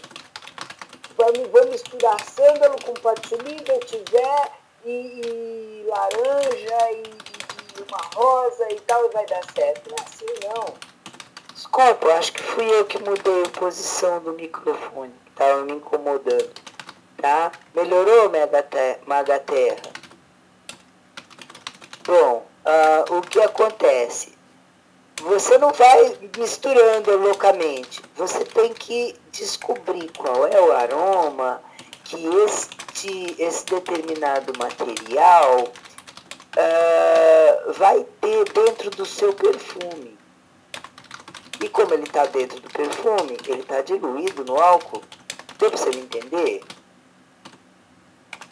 vamos, vamos misturar sândalo com patchouli, vetiver e, e laranja e, e uma rosa e tal e vai dar certo. Não é assim não. Desculpa, acho que fui eu que mudei a posição do microfone, que estava me incomodando. Tá? Melhorou, Magaterra? Bom, uh, o que acontece? Você não vai misturando loucamente. Você tem que descobrir qual é o aroma que este, esse determinado material uh, vai ter dentro do seu perfume. E como ele está dentro do perfume, ele está diluído no álcool. Deu para você entender?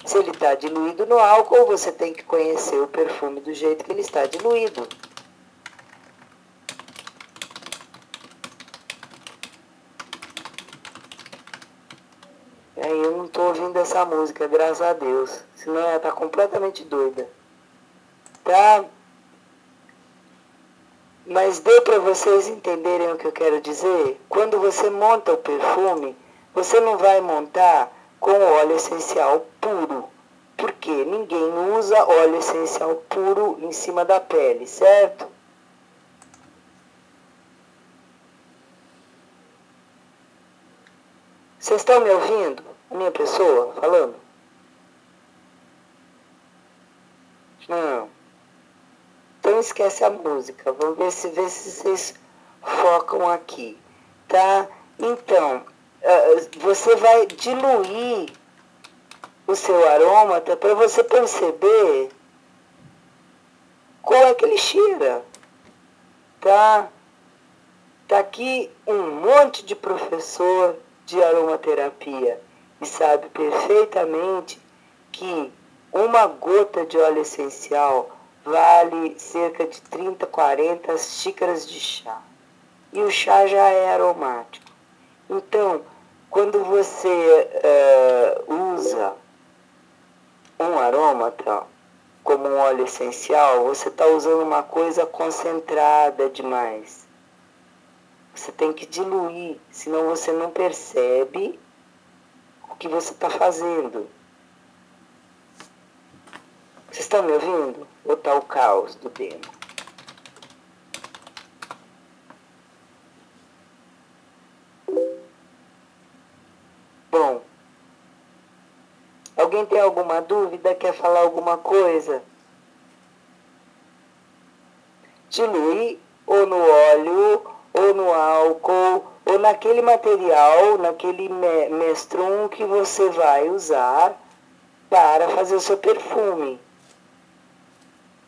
Se ele está diluído no álcool, você tem que conhecer o perfume do jeito que ele está diluído. Aí eu não estou ouvindo essa música, graças a Deus. Senão ela está completamente doida. Tá? Mas deu para vocês entenderem o que eu quero dizer? Quando você monta o perfume, você não vai montar com óleo essencial puro. Porque ninguém usa óleo essencial puro em cima da pele, certo? Vocês estão me ouvindo? A minha pessoa falando? Não. Então esquece a música. Vamos ver se, ver se vocês focam aqui. Tá? Então, uh, você vai diluir o seu arômata para você perceber como é que ele cheira. Tá? Tá aqui um monte de professor de aromaterapia e sabe perfeitamente que uma gota de óleo essencial vale cerca de 30, 40 xícaras de chá. E o chá já é aromático. Então, quando você uh, usa um arômata como um óleo essencial, você está usando uma coisa concentrada demais. Você tem que diluir, senão você não percebe que você está fazendo. Vocês estão me ouvindo? Ou está o caos do demo? Bom, alguém tem alguma dúvida? Quer falar alguma coisa? Dilui ou no óleo, ou no álcool, ou naquele material, naquele mestrum que você vai usar para fazer o seu perfume.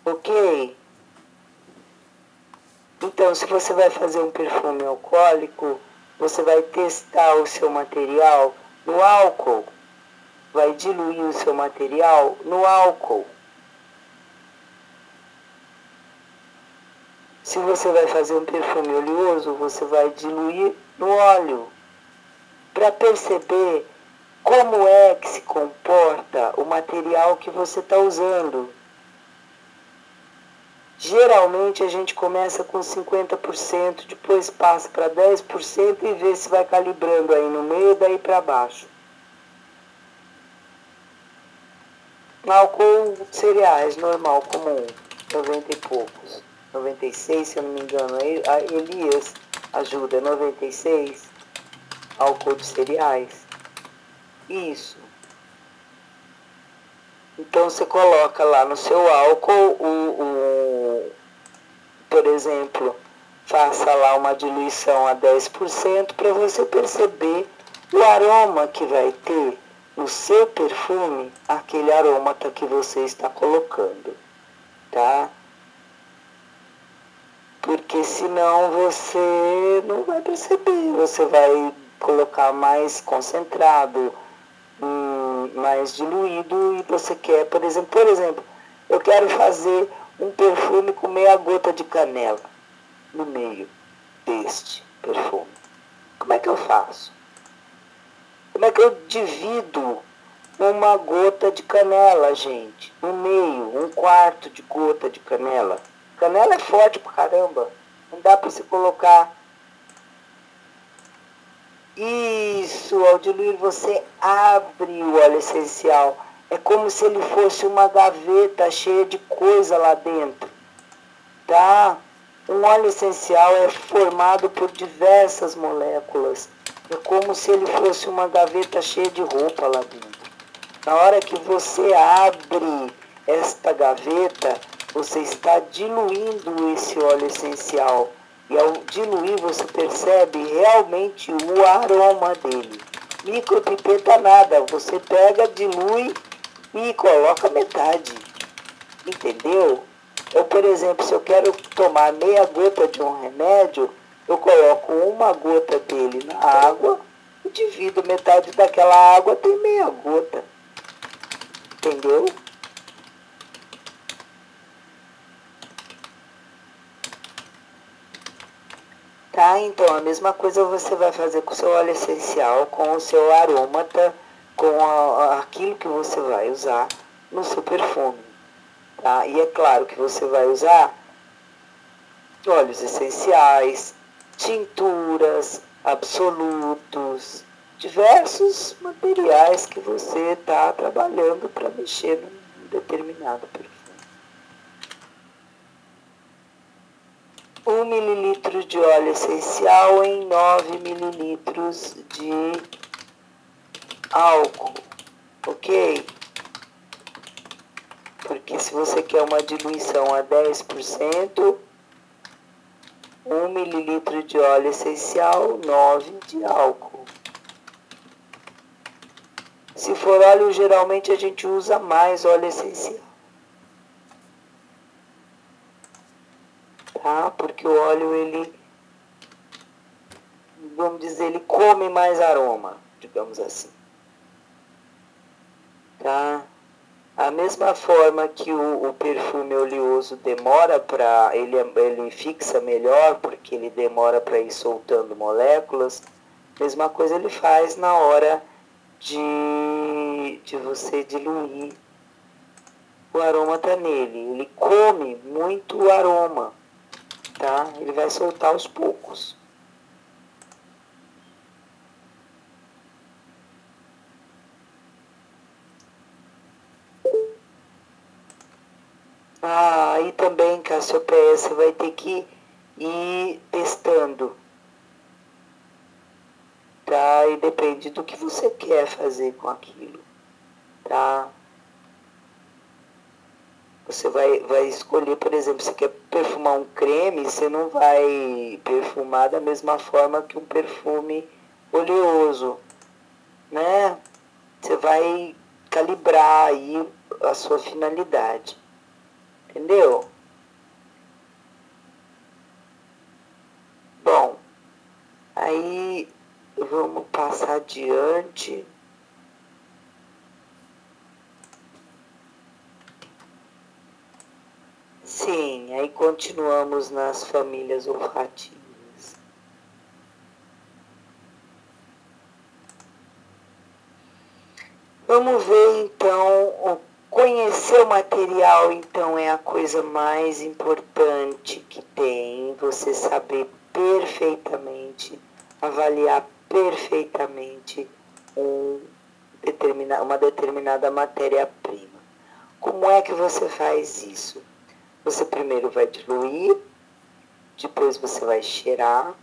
Ok? Então, se você vai fazer um perfume alcoólico, você vai testar o seu material no álcool. Vai diluir o seu material no álcool. Se você vai fazer um perfume oleoso, você vai diluir no óleo. Para perceber como é que se comporta o material que você está usando. Geralmente a gente começa com 50%, depois passa para 10% e vê se vai calibrando aí no meio, daí para baixo. Álcool cereais, normal, comum, 90 e poucos. 96, se eu não me engano. A Elias ajuda, 96. Álcool de cereais. Isso. Então você coloca lá no seu álcool o, o por exemplo, faça lá uma diluição a 10% para você perceber o aroma que vai ter no seu perfume, aquele aroma que você está colocando, tá? Porque senão você não vai perceber, você vai colocar mais concentrado, mais diluído e você quer, por exemplo, por exemplo, eu quero fazer um perfume com meia gota de canela no meio deste perfume. Como é que eu faço? Como é que eu divido uma gota de canela, gente? No meio, um quarto de gota de canela. Canela é forte pra caramba. Não dá para se colocar isso, ao diluir você abre o óleo essencial. É como se ele fosse uma gaveta cheia de coisa lá dentro. tá? Um óleo essencial é formado por diversas moléculas. É como se ele fosse uma gaveta cheia de roupa lá dentro. Na hora que você abre esta gaveta, você está diluindo esse óleo essencial. E ao diluir, você percebe realmente o aroma dele. Micropipeta nada, você pega, dilui e coloca metade. Entendeu? Eu, por exemplo, se eu quero tomar meia gota de um remédio, eu coloco uma gota dele na água e divido metade daquela água, tem meia gota. Entendeu? Tá? Então, a mesma coisa você vai fazer com o seu óleo essencial, com o seu arômata, com a, aquilo que você vai usar no seu perfume. Tá? E é claro que você vai usar óleos essenciais, tinturas, absolutos, diversos materiais que você está trabalhando para mexer num determinado perfume. 1 ml de óleo essencial em 9 ml de álcool, ok? Porque se você quer uma diluição a 10%, 1 ml de óleo essencial, 9 de álcool. Se for óleo, geralmente a gente usa mais óleo essencial. Tá? Porque o óleo, ele, vamos dizer, ele come mais aroma, digamos assim. Tá? A mesma forma que o, o perfume oleoso demora para. Ele, ele fixa melhor, porque ele demora para ir soltando moléculas, mesma coisa ele faz na hora de, de você diluir o aroma tá nele. Ele come muito aroma, tá? Ele vai soltar aos poucos. Ah, e também, Cassiopeia, você vai ter que ir testando tá? E depende do que você quer fazer com aquilo, tá? Você vai, vai escolher, por exemplo, você quer perfumar um creme, você não vai perfumar da mesma forma que um perfume oleoso, né? Você vai calibrar aí a sua finalidade, entendeu? Bom, aí Vamos passar adiante. Sim, aí continuamos nas famílias olfativas. Vamos ver então, conhecer o material então é a coisa mais importante que tem, você saber perfeitamente avaliar perfeitamente um determina, uma determinada matéria-prima. Como é que você faz isso? Você primeiro vai diluir, depois você vai cheirar,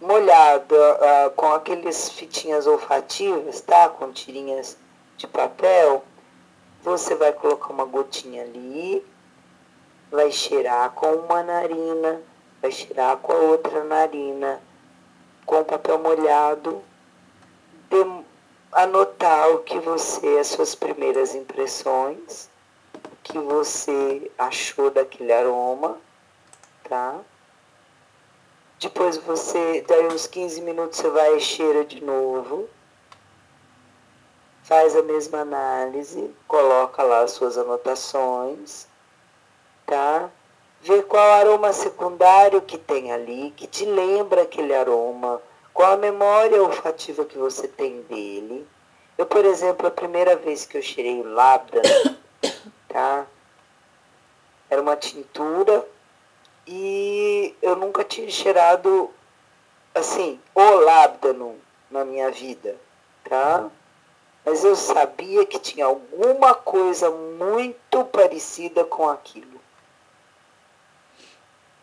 molhado uh, com aqueles fitinhas olfativas, tá? Com tirinhas de papel, você vai colocar uma gotinha ali, vai cheirar com uma narina, vai cheirar com a outra narina com papel molhado, de, anotar o que você, as suas primeiras impressões, o que você achou daquele aroma, tá? Depois você, daí uns 15 minutos você vai e cheira de novo, faz a mesma análise, coloca lá as suas anotações, tá? ver qual aroma secundário que tem ali, que te lembra aquele aroma, qual a memória olfativa que você tem dele. Eu, por exemplo, a primeira vez que eu cheirei o labda, tá? Era uma tintura e eu nunca tinha cheirado assim, o lábdano na minha vida, tá? Mas eu sabia que tinha alguma coisa muito parecida com aquilo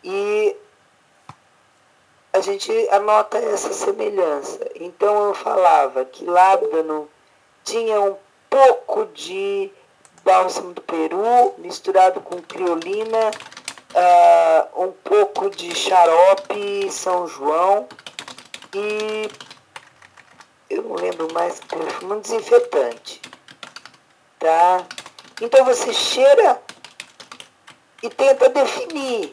E a gente anota essa semelhança. Então eu falava que lábdano tinha um pouco de bálsamo do Peru misturado com criolina, uh, um pouco de xarope São João e eu não lembro mais perfume, um desinfetante. Tá? Então você cheira e tenta definir.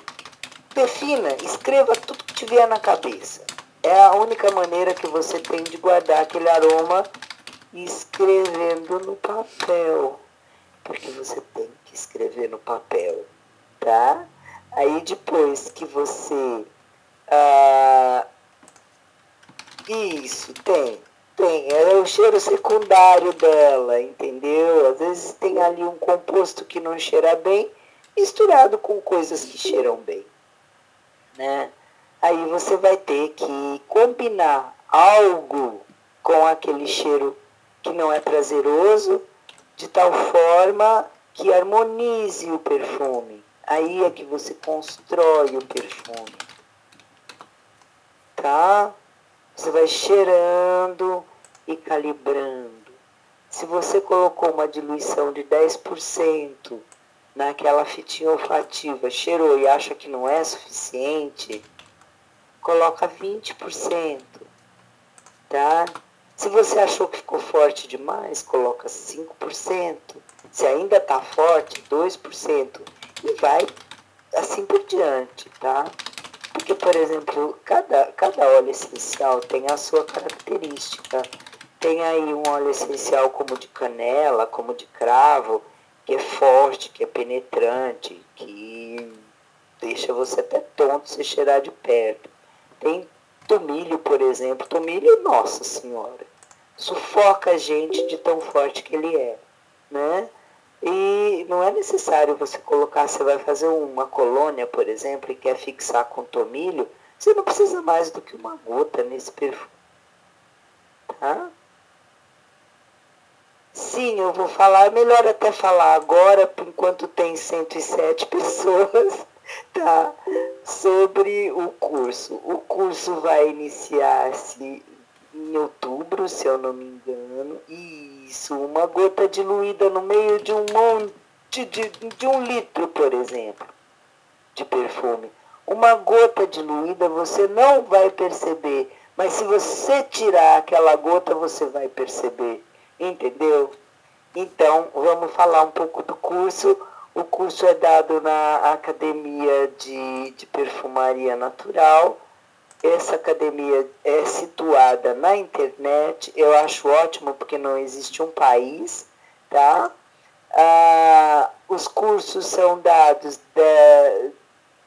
Defina, escreva tudo que tiver na cabeça. É a única maneira que você tem de guardar aquele aroma escrevendo no papel. Porque você tem que escrever no papel, tá? Aí depois que você. Ah, isso, tem. Tem, é o cheiro secundário dela, entendeu? Às vezes tem ali um composto que não cheira bem, misturado com coisas que cheiram bem, né? Aí você vai ter que combinar algo com aquele cheiro que não é prazeroso, de tal forma que harmonize o perfume. Aí é que você constrói o perfume. Tá? Você vai cheirando e calibrando. Se você colocou uma diluição de 10% naquela fitinha olfativa, cheirou e acha que não é suficiente, coloca 20%, tá? Se você achou que ficou forte demais, coloca 5%. Se ainda está forte, 2%. E vai assim por diante, tá? Porque, por exemplo, cada, cada óleo essencial tem a sua característica. Tem aí um óleo essencial como de canela, como de cravo, que é forte, que é penetrante, que deixa você até tonto se cheirar de perto. Tem tomilho, por exemplo. Tomilho, nossa senhora, sufoca a gente de tão forte que ele é, né? E não é necessário você colocar, você vai fazer uma colônia, por exemplo, e quer fixar com tomilho, você não precisa mais do que uma gota nesse perfume. Tá? Sim, eu vou falar, é melhor até falar agora, enquanto tem 107 pessoas, tá? Sobre o curso. O curso vai iniciar-se em outubro, se eu não me engano. Isso, uma gota diluída no meio de um monte de, de um litro, por exemplo, de perfume. Uma gota diluída você não vai perceber, mas se você tirar aquela gota, você vai perceber. Entendeu? Então, vamos falar um pouco do curso. O curso é dado na Academia de, de Perfumaria Natural essa academia é situada na internet, eu acho ótimo porque não existe um país, tá? Ah, os cursos são dados de,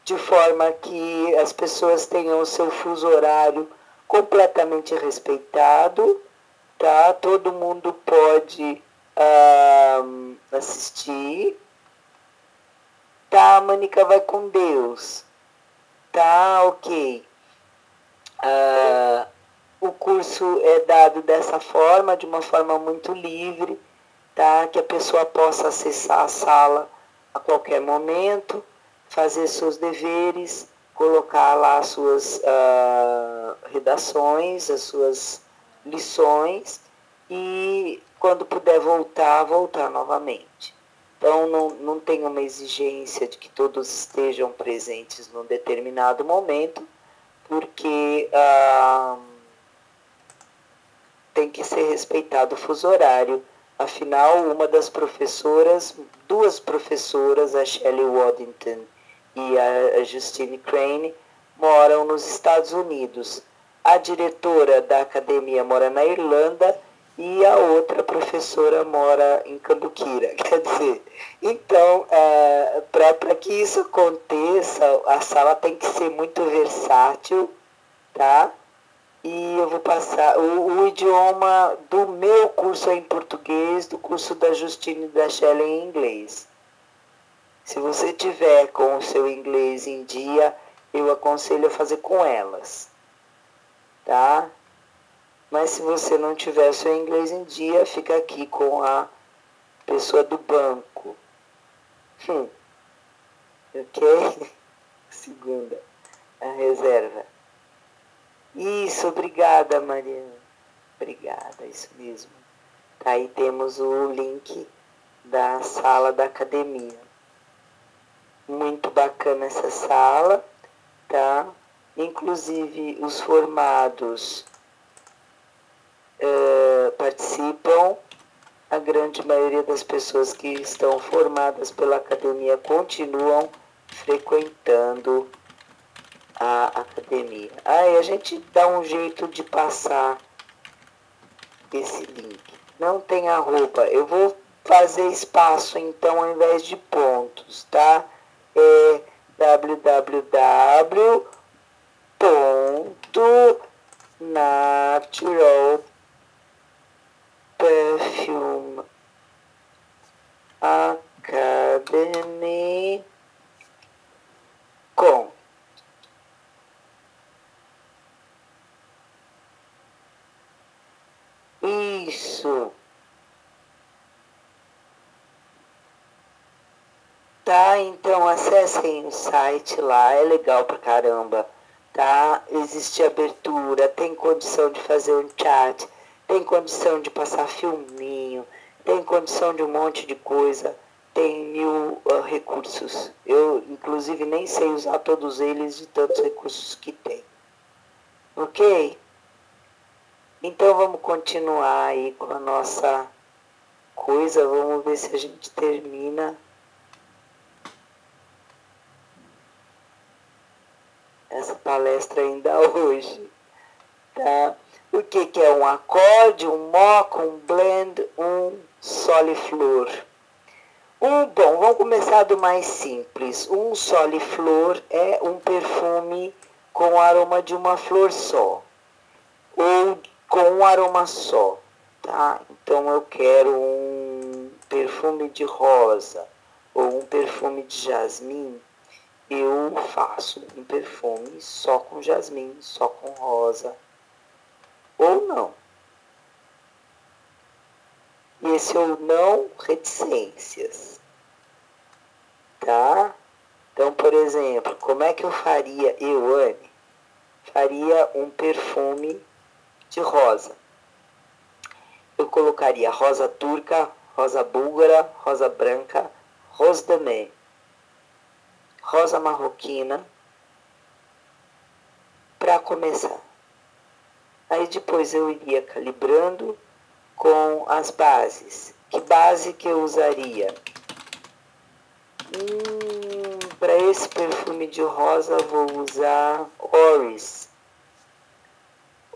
de forma que as pessoas tenham o seu fuso horário completamente respeitado, tá? Todo mundo pode ah, assistir. Tá, Manica vai com Deus. Tá, ok. Ah, o curso é dado dessa forma, de uma forma muito livre, tá? que a pessoa possa acessar a sala a qualquer momento, fazer seus deveres, colocar lá as suas uh, redações, as suas lições e quando puder voltar, voltar novamente. Então não, não tem uma exigência de que todos estejam presentes num determinado momento, porque ah, tem que ser respeitado o fuso horário. Afinal, uma das professoras, duas professoras, a Shelley Waddington e a Justine Crane, moram nos Estados Unidos. A diretora da academia mora na Irlanda e a outra professora mora em Cambuquira. Quer dizer, então, é, para que isso aconteça, a sala tem que ser muito versátil, tá? E eu vou passar. O, o idioma do meu curso é em português, do curso da Justine e da Shelley em inglês. Se você tiver com o seu inglês em dia, eu aconselho a fazer com elas. Tá? Mas se você não tiver seu inglês em dia, fica aqui com a pessoa do banco. Hum. Ok? segunda, a reserva. Isso, obrigada, Mariana. Obrigada, isso mesmo. Aí temos o link da sala da academia. Muito bacana essa sala, tá? Inclusive os formados uh, participam, a grande maioria das pessoas que estão formadas pela academia continuam frequentando a academia. Aí a gente dá um jeito de passar esse link. Não tem arroba. Eu vou fazer espaço então ao invés de pontos, tá? É www.natural perfume. Academy. Com. Isso. Tá então acessem o site lá é legal pra caramba. Tá? Existe abertura tem condição de fazer um chat tem condição de passar filminho tem condição de um monte de coisa tem mil uh, recursos. Eu, inclusive, nem sei usar todos eles de tantos recursos que tem. Ok? Então vamos continuar aí com a nossa coisa. Vamos ver se a gente termina. Essa palestra ainda hoje. Tá? O que, que é um acorde, um moco, um blend, um soliflor? Um, bom, vamos começar do mais simples. Um soliflor é um perfume com o aroma de uma flor só, ou com um aroma só, tá? Então eu quero um perfume de rosa ou um perfume de jasmim, eu faço um perfume só com jasmim, só com rosa, ou não. E esse ou não, reticências tá? Então, por exemplo, como é que eu faria, eu, Anne, faria um perfume de rosa? Eu colocaria rosa turca, rosa búlgara, rosa branca, rosdamé, rosa marroquina, para começar. Aí depois eu iria calibrando com as bases. Que base que eu usaria? Hum, para esse perfume de rosa vou usar Oris.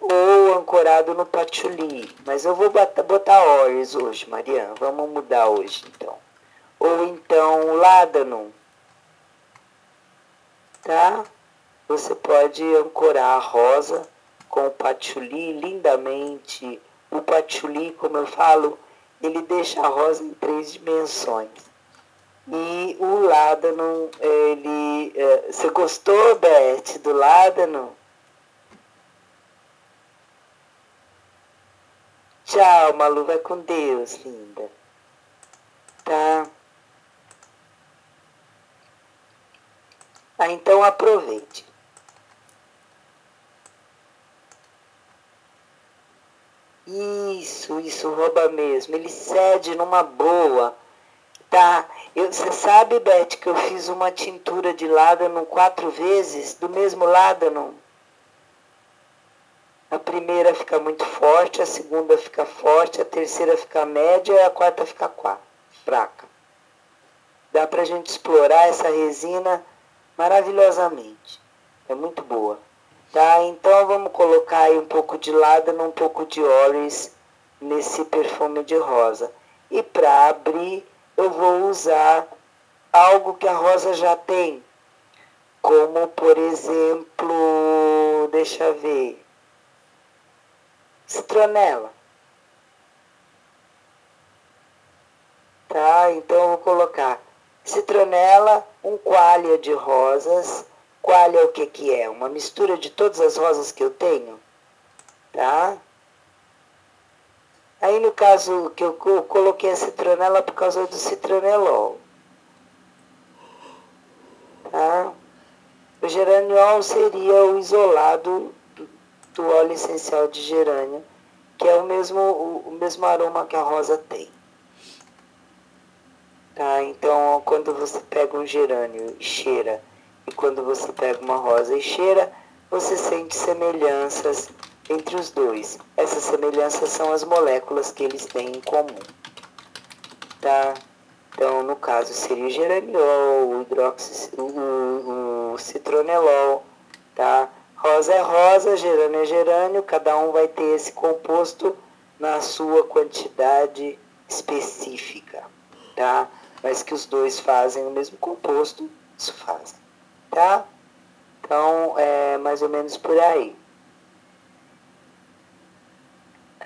Ou ancorado no patchouli. Mas eu vou botar, Oris hoje, Mariana. Vamos mudar hoje, então. Ou então Ládano. Tá? Você pode ancorar a rosa com o patchouli lindamente. O patchouli, como eu falo, ele deixa a rosa em três dimensões. E o Ládano, ele. É, você gostou, Beth, do Ládano? Tchau, Malu, vai com Deus, linda. Tá? Ah, então aproveite. Isso, isso rouba mesmo. Ele cede numa boa Tá, você sabe, Beth, que eu fiz uma tintura de ládano quatro vezes, do mesmo ládano. A primeira fica muito forte, a segunda fica forte, a terceira fica média e a quarta fica fraca. Dá pra gente explorar essa resina maravilhosamente. É muito boa. Tá, então vamos colocar aí um pouco de ládano, um pouco de óleos nesse perfume de rosa. E para abrir eu vou usar algo que a rosa já tem, como por exemplo, deixa eu ver, citronela. Tá? Então eu vou colocar citronela, um coalha de rosas. Coalha o que que é? Uma mistura de todas as rosas que eu tenho, tá? Aí no caso que eu coloquei a citronela por causa do citronelol. Tá? O geraniol seria o isolado do, do óleo essencial de gerânio, que é o mesmo, o, o mesmo aroma que a rosa tem. Tá? Então, quando você pega um gerânio e cheira, e quando você pega uma rosa e cheira, você sente semelhanças entre os dois. Essas semelhanças são as moléculas que eles têm em comum. Tá? Então, no caso, seria o geraniol, o, hidroxi, o, o citronelol, tá? Rosa é rosa, gerânio é gerânio, cada um vai ter esse composto na sua quantidade específica, tá? Mas que os dois fazem o mesmo composto, isso fazem, tá? Então, é mais ou menos por aí.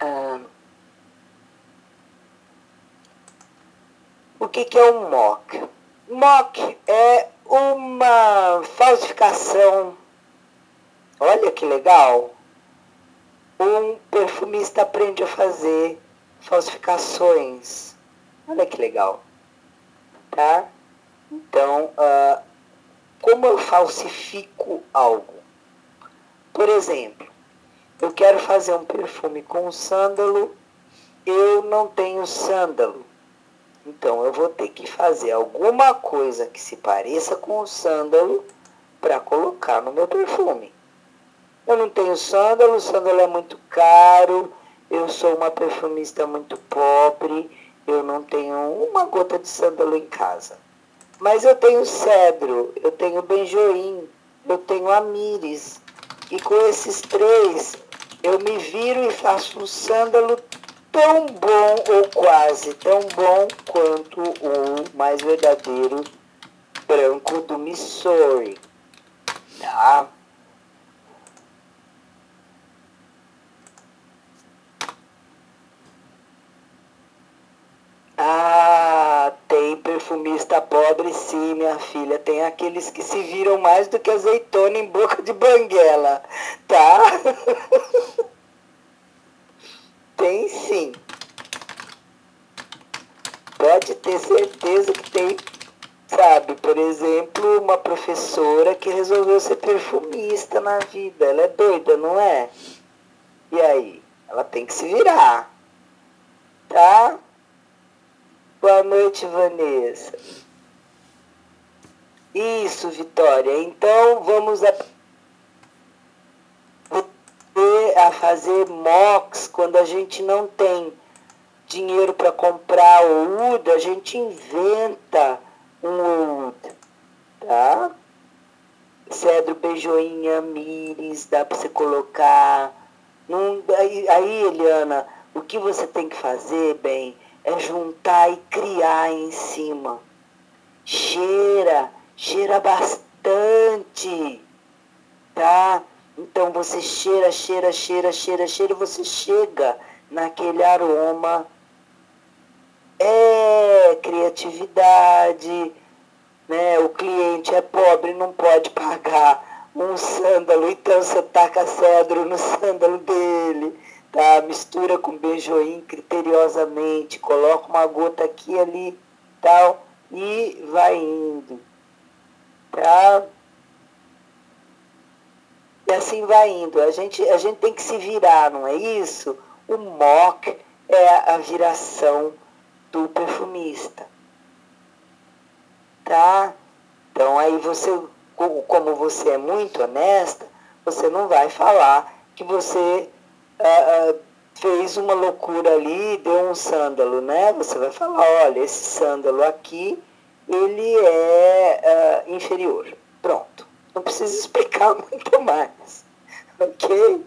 Ah, o que, que é um mock? Mock é uma falsificação. Olha que legal! Um perfumista aprende a fazer falsificações. Olha que legal. Tá? Então, uh, como eu falsifico algo? Por exemplo, eu quero fazer um perfume com sândalo, eu não tenho sândalo. Então eu vou ter que fazer alguma coisa que se pareça com o sândalo para colocar no meu perfume. Eu não tenho sândalo, sândalo é muito caro, eu sou uma perfumista muito pobre, eu não tenho uma gota de sândalo em casa. Mas eu tenho cedro, eu tenho benjoim, eu tenho amires. E com esses três, eu me viro e faço um sândalo tão bom ou quase tão bom quanto o mais verdadeiro branco do Missouri. Tá? Ah, tem perfumista pobre sim, minha filha. Tem aqueles que se viram mais do que azeitona em boca de banguela, tá? tem sim. Pode ter certeza que tem, sabe? Por exemplo, uma professora que resolveu ser perfumista na vida. Ela é doida, não é? E aí? Ela tem que se virar, tá? Boa noite, Vanessa. Isso, Vitória. Então vamos a, a fazer mocks quando a gente não tem dinheiro para comprar oud, a gente inventa um oud, tá? Cedro, beijoinha, mires, dá para você colocar. Aí, aí, Eliana, o que você tem que fazer, bem, é juntar e criar em cima. Cheira, cheira bastante, tá? Então você cheira, cheira, cheira, cheira, cheira, e você chega naquele aroma. É criatividade, né? O cliente é pobre, não pode pagar um sândalo, então você taca cedro no sândalo dele tá? Mistura com benjoim criteriosamente, coloca uma gota aqui ali, tal, e vai indo, tá? E assim vai indo. A gente, a gente tem que se virar, não é isso? O mock é a viração do perfumista. Tá? Então aí você, como você é muito honesta, você não vai falar que você uh, fez uma loucura ali, deu um sândalo, né? Você vai falar, olha, esse sândalo aqui, ele é uh, inferior. Pronto. Não precisa explicar muito mais. Ok?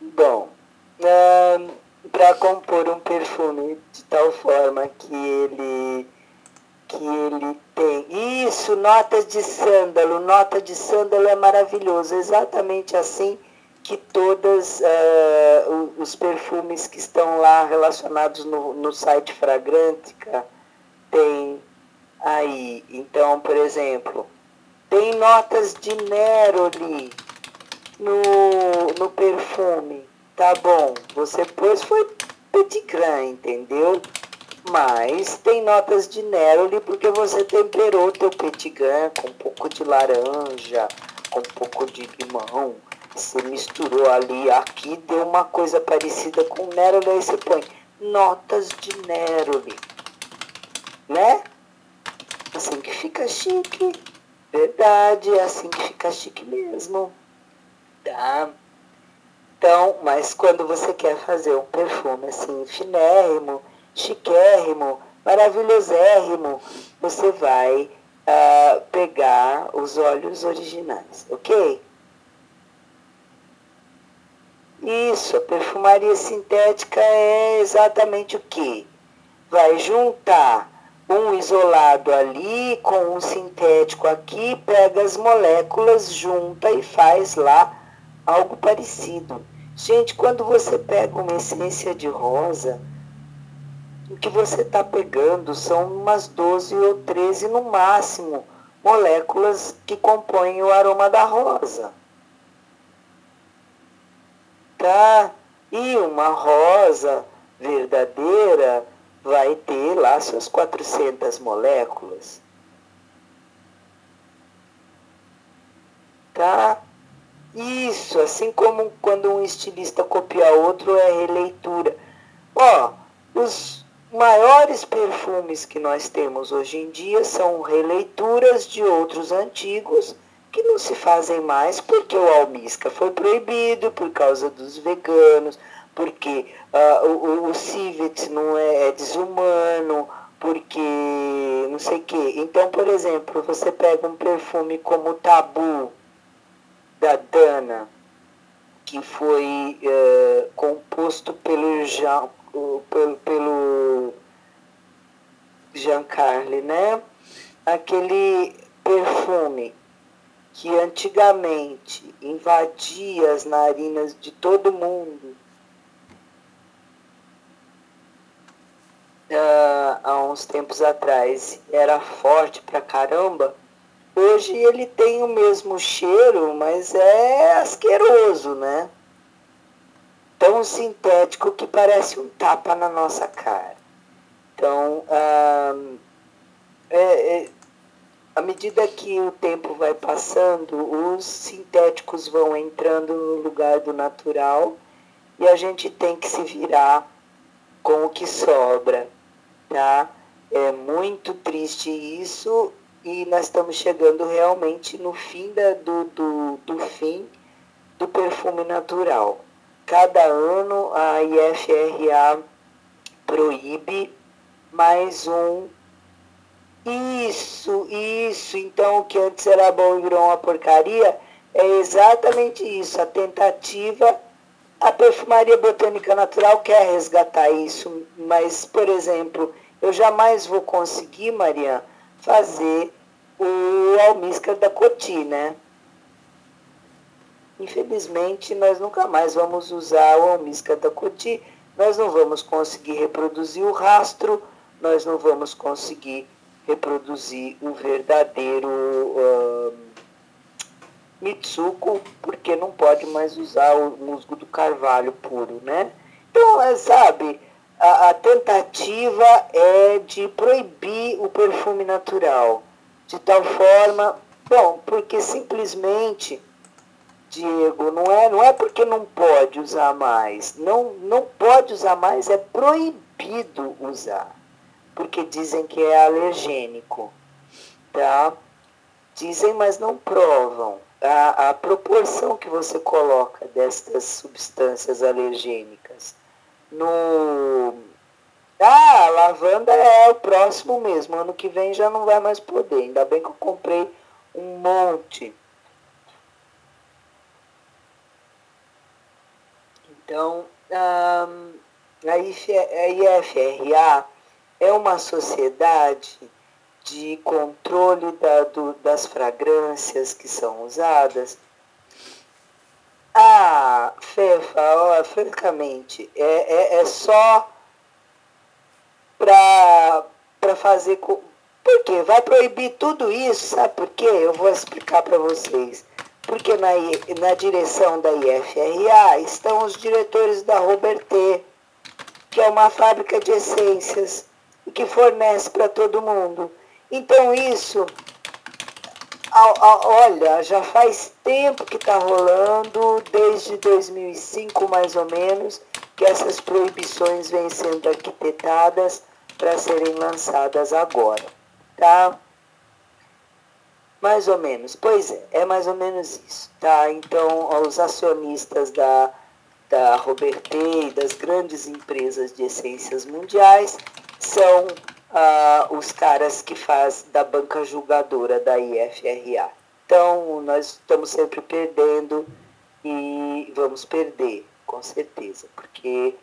Bom, uh, para compor um perfume de tal forma que ele que ele tem. Isso, notas de sândalo. Nota de sândalo é maravilhoso. Exatamente assim que todos uh, eh, os perfumes que estão lá relacionados no, no site Fragrantica tem aí. Então, por exemplo, tem notas de Neroli no, no perfume. Tá bom, você pôs foi Petit entendeu? Mas tem notas de Neroli porque você temperou o teu petigan com um pouco de laranja, com um pouco de limão. Você misturou ali, aqui deu uma coisa parecida com Neroli, aí você põe notas de Neroli. Né? Assim que fica chique. Verdade, é assim que fica chique mesmo. Tá? Então, mas quando você quer fazer um perfume assim, finérrimo, chiquérrimo, maravilhosérrimo, você vai uh, pegar os óleos originais, ok? Isso, a perfumaria sintética é exatamente o que? Vai juntar um isolado ali com um sintético aqui, pega as moléculas, junta e faz lá algo parecido. Gente, quando você pega uma essência de rosa, que você está pegando são umas 12 ou 13 no máximo moléculas que compõem o aroma da rosa. Tá? E uma rosa verdadeira vai ter lá suas 400 moléculas. Tá? Isso, assim como quando um estilista copia outro é releitura. Ó, os maiores perfumes que nós temos hoje em dia são releituras de outros antigos que não se fazem mais porque o almisca foi proibido por causa dos veganos, porque uh, o, o civet não é, é desumano, porque não sei o quê. Então, por exemplo, você pega um perfume como Tabu, da Dana, que foi uh, composto pelo Jean, uh, pelo, pelo Jean Carle, né? Aquele perfume que antigamente invadia as narinas de todo mundo. Uh, há uns tempos atrás era forte pra caramba Hoje ele tem o mesmo cheiro, mas é asqueroso, né? Tão sintético que parece um tapa na nossa cara. Então, ah, é, é, à medida que o tempo vai passando, os sintéticos vão entrando no lugar do natural e a gente tem que se virar com o que sobra, tá? É muito triste isso e nós estamos chegando realmente no fim da, do, do, do fim do perfume natural. Cada ano a IFRA proíbe mais um. Isso, isso. Então o que antes era bom e virou uma porcaria é exatamente isso. A tentativa, a perfumaria botânica natural quer resgatar isso, mas, por exemplo, eu jamais vou conseguir, Mariana, fazer o almíscar da Coti, né? Infelizmente, nós nunca mais vamos usar o almíscar da nós não vamos conseguir reproduzir o rastro, nós não vamos conseguir reproduzir o verdadeiro uh, Mitsuko, porque não pode mais usar o musgo do carvalho puro, né? Então, é, sabe, a, a tentativa é de proibir o perfume natural, de tal forma, bom, porque simplesmente, Diego, não é, não é porque não pode usar mais, não, não pode usar mais, é proibido usar, porque dizem que é alergênico, tá? Dizem, mas não provam. A, a proporção que você coloca destas substâncias alergênicas no, ah, lavanda é o próximo mesmo. Ano que vem já não vai mais poder. Ainda bem que eu comprei um monte. Então, a IFRA é uma sociedade de controle da, do, das fragrâncias que são usadas ah, Fefa, ó, francamente, é, é, é só para fazer. Com... Por quê? Vai proibir tudo isso, sabe por quê? Eu vou explicar para vocês. Porque na, na direção da IFRA estão os diretores da Robert T, que é uma fábrica de essências. e que fornece para todo mundo. Então isso, olha, já faz tempo que está rolando, desde 2005 mais ou menos, que essas proibições vêm sendo arquitetadas para serem lançadas agora, tá? Mais ou menos, pois é, é mais ou menos isso, tá? Então, os acionistas da, da Robertet e das grandes empresas de essências mundiais são ah, os caras que faz da banca julgadora da IFRA. Então, nós estamos sempre perdendo e vamos perder, com certeza, porque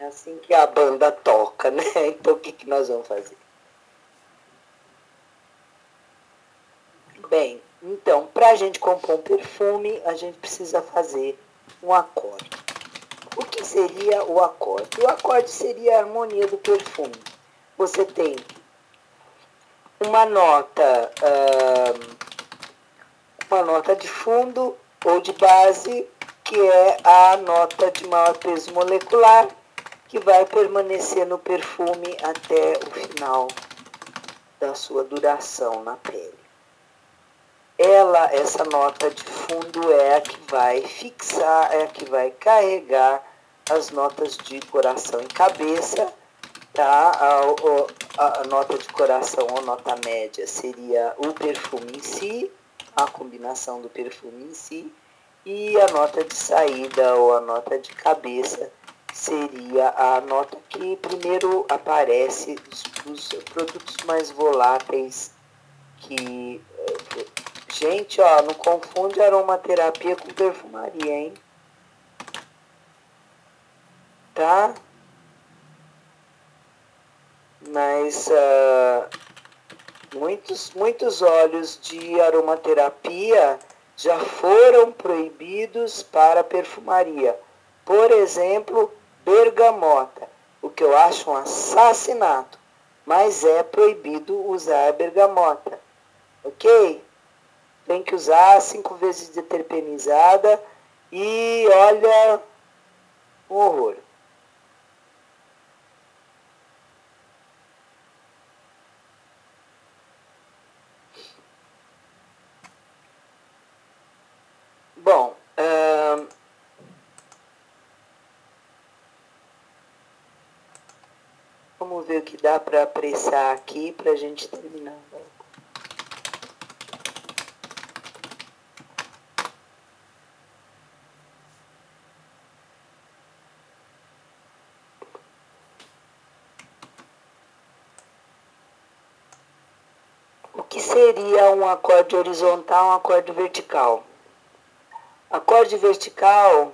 é assim que a banda toca, né? Então, o que, que nós vamos fazer? Bem, então, para a gente compor um perfume, a gente precisa fazer um acorde. O que seria o acorde? O acorde seria a harmonia do perfume. Você tem uma nota, uma nota de fundo ou de base, que é a nota de maior peso molecular, que vai permanecer no perfume até o final da sua duração na pele ela, essa nota de fundo é a que vai fixar, é a que vai carregar as notas de coração e cabeça, tá? A, a, a nota de coração ou nota média seria o perfume em si, a combinação do perfume em si, e a nota de saída ou a nota de cabeça seria a nota que primeiro aparece dos, dos produtos mais voláteis que eh, Gente, ó, não confunde aromaterapia com perfumaria, hein? Tá? Mas uh, muitos, muitos óleos de aromaterapia já foram proibidos para perfumaria. Por exemplo, bergamota, o que eu acho um assassinato, mas é proibido usar bergamota. Ok? Tem que usar cinco vezes deterpenizada e olha um horror. Bom, hum, vamos ver o que dá para apressar aqui para a gente terminar. seria um acorde horizontal, um acorde vertical? Acorde vertical.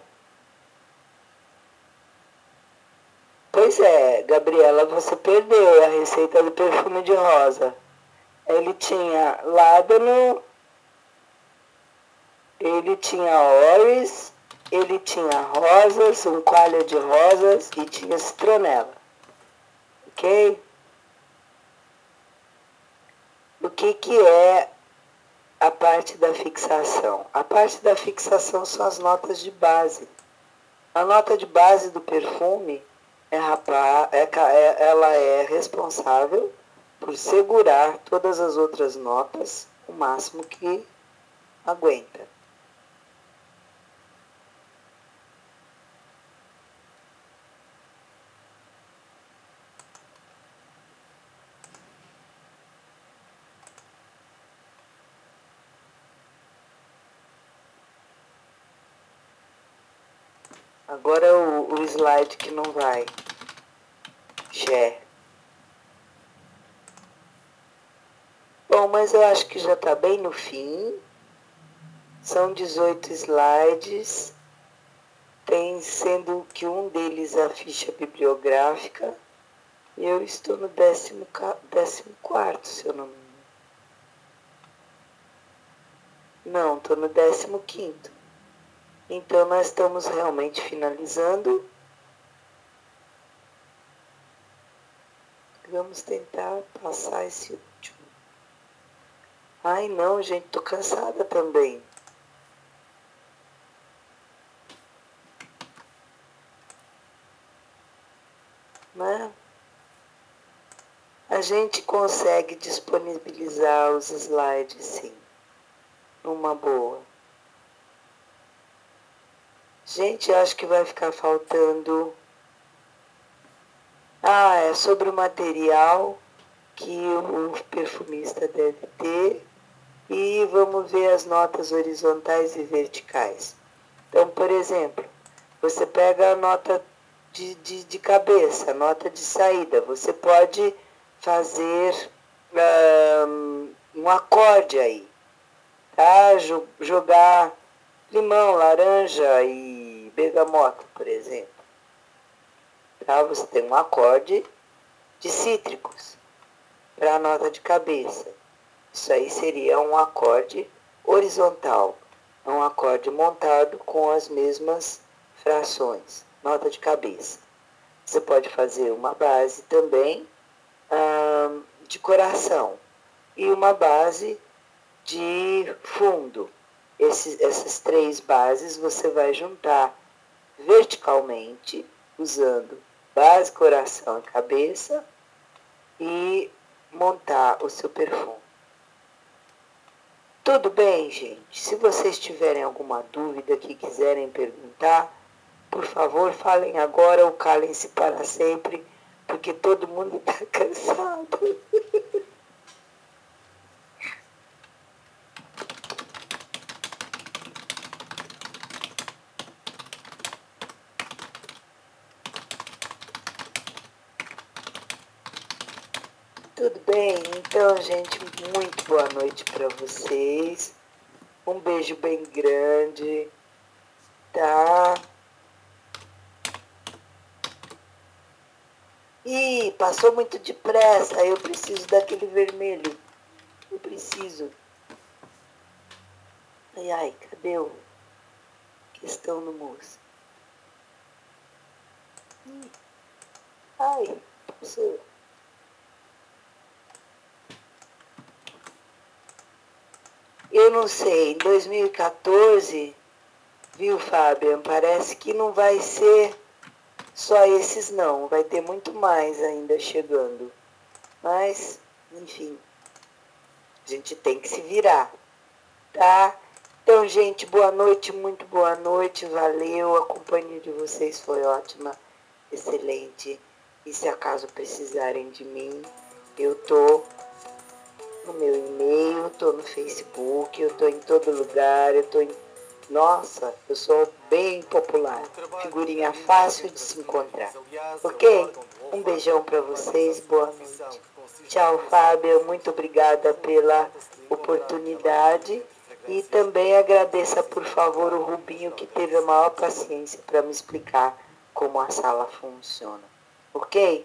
Pois é, Gabriela, você perdeu a receita do perfume de rosa. Ele tinha ládano, ele tinha óris, ele tinha rosas, um coalho de rosas e tinha citronela. Ok? O que, que é a parte da fixação? A parte da fixação são as notas de base. A nota de base do perfume é, é, é, ela é responsável por segurar todas as outras notas o máximo que aguenta. Agora é o, o slide que não vai. Share. Bom, mas eu acho que já está bem no fim. São 18 slides. Tem sendo que um deles a ficha bibliográfica. E eu estou no 14, décimo quarto, se eu não me engano. Não, estou no 15 quinto. Então, nós estamos realmente finalizando. Vamos tentar passar esse último. Ai, não, gente, tô cansada também. Né? gente consegue disponibilizar os slides, sim. Numa boa. Gente, acho que vai ficar faltando. Ah, é sobre o material que o perfumista deve ter. E vamos ver as notas horizontais e verticais. Então, por exemplo, você pega a nota de, de, de cabeça, a nota de saída. Você pode fazer um, um acorde aí, tá? Jogar limão, laranja e bergamota, por exemplo. Tá? Você tem um acorde de cítricos para a nota de cabeça. Isso aí seria um acorde horizontal, um acorde montado com as mesmas frações, nota de cabeça. Você pode fazer uma base também de coração e uma base de fundo. Esses, essas três bases você vai juntar verticalmente, usando base, coração e cabeça, e montar o seu perfume. Tudo bem, gente? Se vocês tiverem alguma dúvida que quiserem perguntar, por favor, falem agora ou calem-se para sempre porque todo mundo está cansado. Tudo bem? Então, gente, muito boa noite para vocês. Um beijo bem grande, tá? Ih, passou muito depressa. Eu preciso daquele vermelho. Eu preciso. Ai, ai, cadê o questão no moço? Ai, passou. Eu não sei, em 2014, viu, Fábio? Parece que não vai ser só esses não, vai ter muito mais ainda chegando. Mas, enfim, a gente tem que se virar, tá? Então, gente, boa noite, muito boa noite, valeu, a companhia de vocês foi ótima, excelente. E se acaso precisarem de mim, eu tô no meu e-mail, tô no Facebook, eu tô em todo lugar, eu tô em nossa, eu sou bem popular. Figurinha fácil de se encontrar. Ok? Um beijão para vocês. Boa noite. Tchau, Fábio. Muito obrigada pela oportunidade. E também agradeça, por favor, o Rubinho, que teve a maior paciência para me explicar como a sala funciona. Ok?